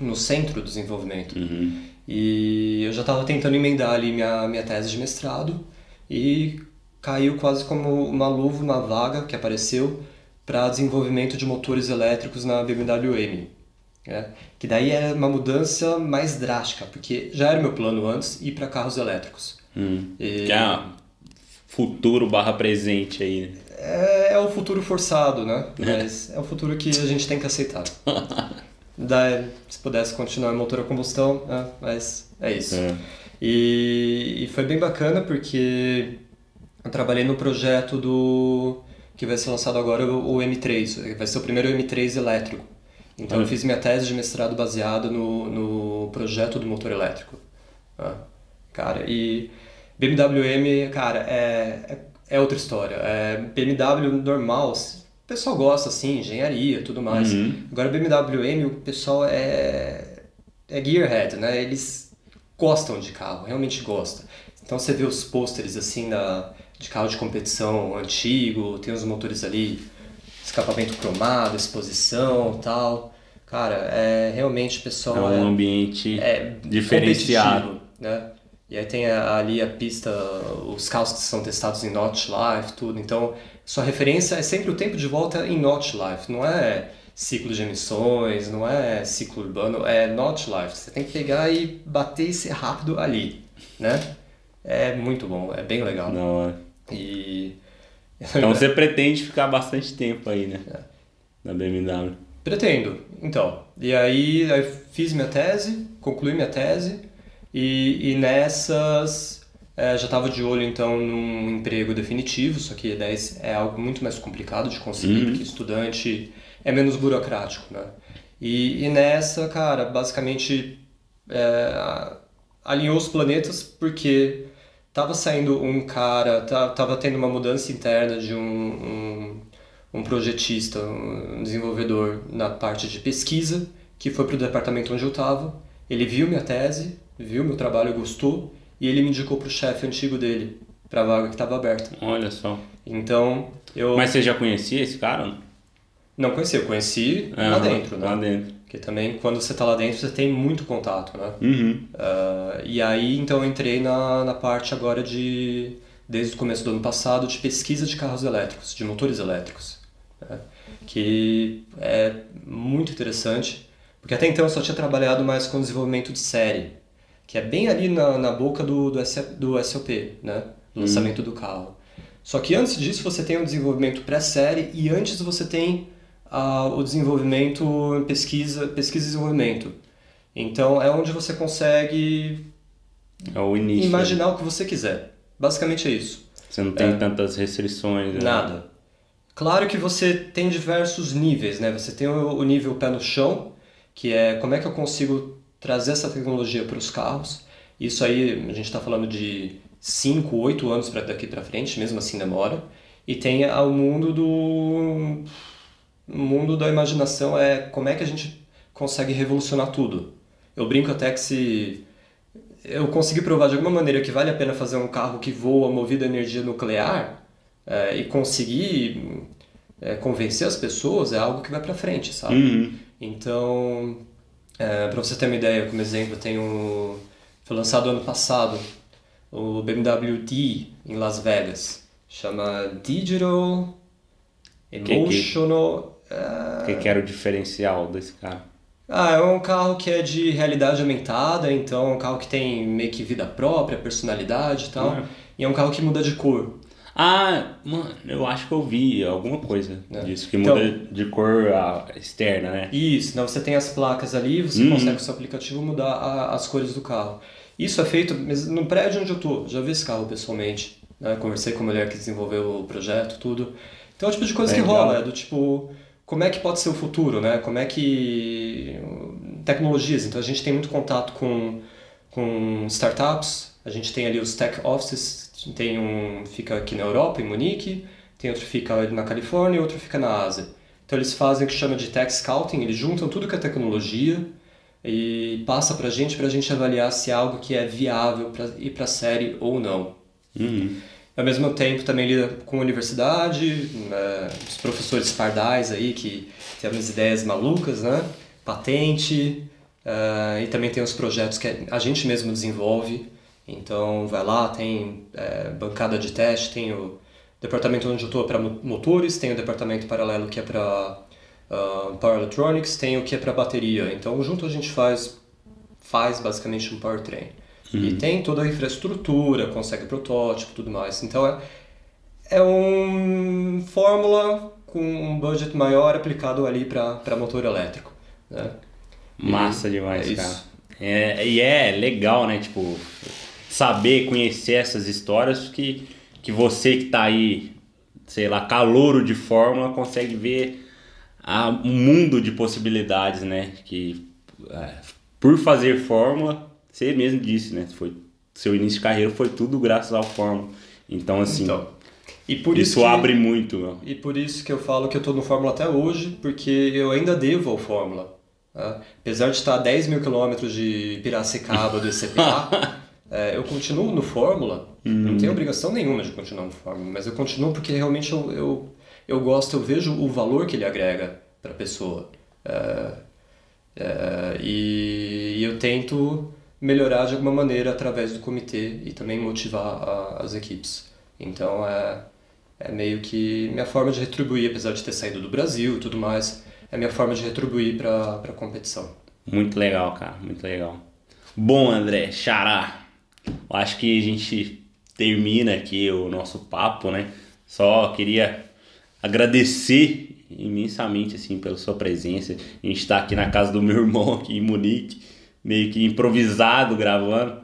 no centro do desenvolvimento. Uhum. E eu já estava tentando emendar ali minha, minha tese de mestrado e caiu quase como uma luva, uma vaga que apareceu para desenvolvimento de motores elétricos na BMW M. Né? Que daí é uma mudança mais drástica, porque já era meu plano antes ir para carros elétricos. Hum. E... Que é futuro barra presente aí. Né? É, é o futuro forçado, né? Mas é o futuro que a gente tem que aceitar. se pudesse continuar em motor a combustão, né? mas é isso. É. E, e foi bem bacana porque eu trabalhei no projeto do que vai ser lançado agora o, M3, vai ser o primeiro M3 elétrico. Então eu fiz minha tese de mestrado baseada no, no projeto do motor elétrico. Ah, cara, e BMW M, cara, é, é, é outra história. É, BMW normal, o pessoal gosta assim, engenharia tudo mais. Uhum. Agora BMW M, o pessoal é, é gearhead, né? Eles gostam de carro, realmente gostam. Então você vê os pôsteres assim da de carro de competição antigo, tem os motores ali, escapamento cromado, exposição tal. Cara, é realmente pessoal. É um é, ambiente é, diferenciado. Né? E aí tem ali a pista, os carros que são testados em Notch Life, tudo. Então, sua referência é sempre o tempo de volta em Notch Life, não é ciclo de emissões, não é ciclo urbano, é Notch Life. Você tem que pegar e bater e ser rápido ali, né? É muito bom, é bem legal. Não, é. E... Então você pretende ficar bastante tempo aí, né? É. Na BMW. Pretendo, então. E aí, aí fiz minha tese, concluí minha tese e, e nessas é, já estava de olho então num emprego definitivo, só que 10 é algo muito mais complicado de conseguir, uhum. porque estudante é menos burocrático, né? E, e nessa, cara, basicamente é, alinhou os planetas porque tava saindo um cara, tava tendo uma mudança interna de um, um, um projetista, um desenvolvedor na parte de pesquisa, que foi para o departamento onde eu estava. Ele viu minha tese, viu meu trabalho, gostou, e ele me indicou para o chefe antigo dele, para a vaga que estava aberta. Olha só. Então, eu... Mas você já conhecia esse cara? Não conhecia, eu conheci é, lá dentro, né? Lá dentro. Porque também quando você está lá dentro você tem muito contato, né? Uhum. Uh, e aí então eu entrei na, na parte agora de, desde o começo do ano passado, de pesquisa de carros elétricos, de motores elétricos. Né? Que é muito interessante, porque até então eu só tinha trabalhado mais com desenvolvimento de série, que é bem ali na, na boca do, do, do SOP, né? Uhum. Lançamento uhum. do carro. Só que antes disso você tem o um desenvolvimento pré-série e antes você tem o desenvolvimento em pesquisa, pesquisa e desenvolvimento. Então é onde você consegue é o início, imaginar o que você quiser. Basicamente é isso. Você não tem é, tantas restrições. Né? Nada. Claro que você tem diversos níveis, né? Você tem o, o nível pé no chão, que é como é que eu consigo trazer essa tecnologia para os carros. Isso aí a gente está falando de 5, 8 anos para daqui para frente, mesmo assim demora. E tem o mundo do o mundo da imaginação é como é que a gente consegue revolucionar tudo. Eu brinco até que se eu conseguir provar de alguma maneira que vale a pena fazer um carro que voa movido a energia nuclear é, e conseguir é, convencer as pessoas é algo que vai para frente, sabe? Uhum. Então, é, para você ter uma ideia, como exemplo, tem o foi lançado ano passado o BMW D em Las Vegas, chama Digital Emotional o que, que era o diferencial desse carro? Ah, é um carro que é de realidade aumentada, então é um carro que tem meio que vida própria, personalidade e tal. É. E é um carro que muda de cor. Ah, mano, eu acho que eu vi alguma coisa é. disso, que muda então, de cor externa, né? Isso, então você tem as placas ali, você uhum. consegue com o seu aplicativo mudar a, as cores do carro. Isso é feito no prédio onde eu tô, já vi esse carro pessoalmente, né? conversei com a mulher que desenvolveu o projeto, tudo. Então é o tipo de coisa é que legal. rola, é do tipo como é que pode ser o futuro, né? Como é que tecnologias. Então a gente tem muito contato com com startups. A gente tem ali os tech offices. Tem um fica aqui na Europa, em Munique. Tem outro fica na Califórnia e outro fica na Ásia. Então eles fazem o que chama de tech scouting. Eles juntam tudo que é tecnologia e passa para a gente para a gente avaliar se é algo que é viável para ir para a série ou não. Uhum. Ao mesmo tempo também lida com a universidade, né, os professores pardais aí que têm umas ideias malucas, né? Patente, uh, e também tem os projetos que a gente mesmo desenvolve, Então vai lá, tem é, bancada de teste, tem o departamento onde eu estou para motores, tem o departamento paralelo que é para uh, Power Electronics, tem o que é para bateria. Então junto a gente faz, faz basicamente um powertrain. Uhum. E tem toda a infraestrutura, consegue protótipo tudo mais. Então é, é um fórmula com um budget maior aplicado ali para motor elétrico. Né? Massa demais, é cara. É, e é legal, né? Tipo, saber, conhecer essas histórias que, que você que tá aí, sei lá, calouro de fórmula, consegue ver a, um mundo de possibilidades, né? Que é, por fazer fórmula, você mesmo disse, né? Foi, seu início de carreira foi tudo graças ao fórmula. Então, assim. Então, e por isso, isso que, abre muito. Meu. E por isso que eu falo que eu estou no Fórmula até hoje, porque eu ainda devo ao Fórmula. Né? Apesar de estar a 10 mil quilômetros de Piracicaba do ECPA, é, eu continuo no Fórmula. Uhum. Não tenho obrigação nenhuma de continuar no Fórmula, mas eu continuo porque realmente eu, eu, eu gosto, eu vejo o valor que ele agrega para a pessoa. É, é, e, e eu tento melhorar de alguma maneira através do comitê e também motivar a, as equipes. Então é, é meio que minha forma de retribuir, apesar de ter saído do Brasil e tudo mais, é minha forma de retribuir para a competição. Muito legal, cara, muito legal. Bom, André, Xará, eu acho que a gente termina aqui o nosso papo, né? Só queria agradecer imensamente assim pela sua presença. A gente está aqui na casa do meu irmão aqui em Munique, meio que improvisado gravando.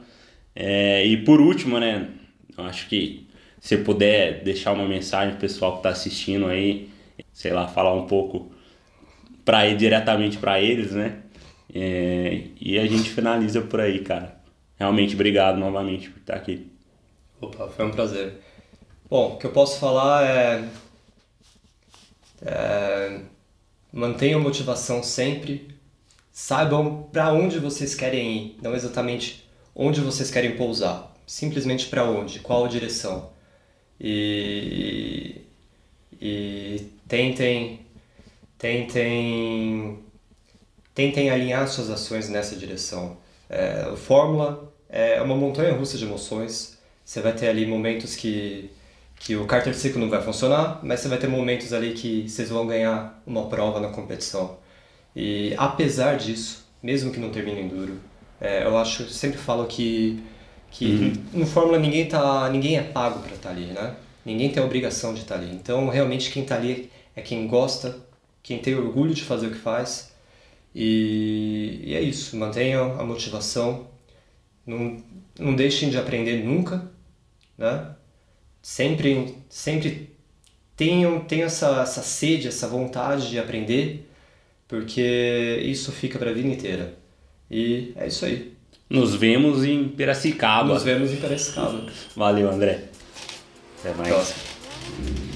É, e por último, né? Acho que se puder deixar uma mensagem pro pessoal que está assistindo aí, sei lá, falar um pouco para ir diretamente para eles, né? É, e a gente finaliza por aí, cara. Realmente, obrigado novamente por estar aqui. Opa, foi um prazer. Bom, o que eu posso falar é. é mantenham motivação sempre. Saibam para onde vocês querem ir, não exatamente onde vocês querem pousar, simplesmente para onde, qual a direção e, e tentem, tentem, tentem alinhar suas ações nessa direção. É, Fórmula é uma montanha russa de emoções. Você vai ter ali momentos que, que o carter ciclo não vai funcionar, mas você vai ter momentos ali que vocês vão ganhar uma prova na competição. E apesar disso, mesmo que não termine duro, é, eu acho, sempre falo que que uhum. no Fórmula ninguém tá ninguém é pago para estar tá ali né ninguém tem a obrigação de estar tá ali então realmente quem está ali é quem gosta quem tem orgulho de fazer o que faz e, e é isso mantenha a motivação não não deixem de aprender nunca né sempre sempre tenham tenham essa essa sede essa vontade de aprender porque isso fica para a vida inteira e é isso aí nos vemos em Piracicaba. Nos vemos em Piracicaba. Valeu, André. Até mais. Próximo.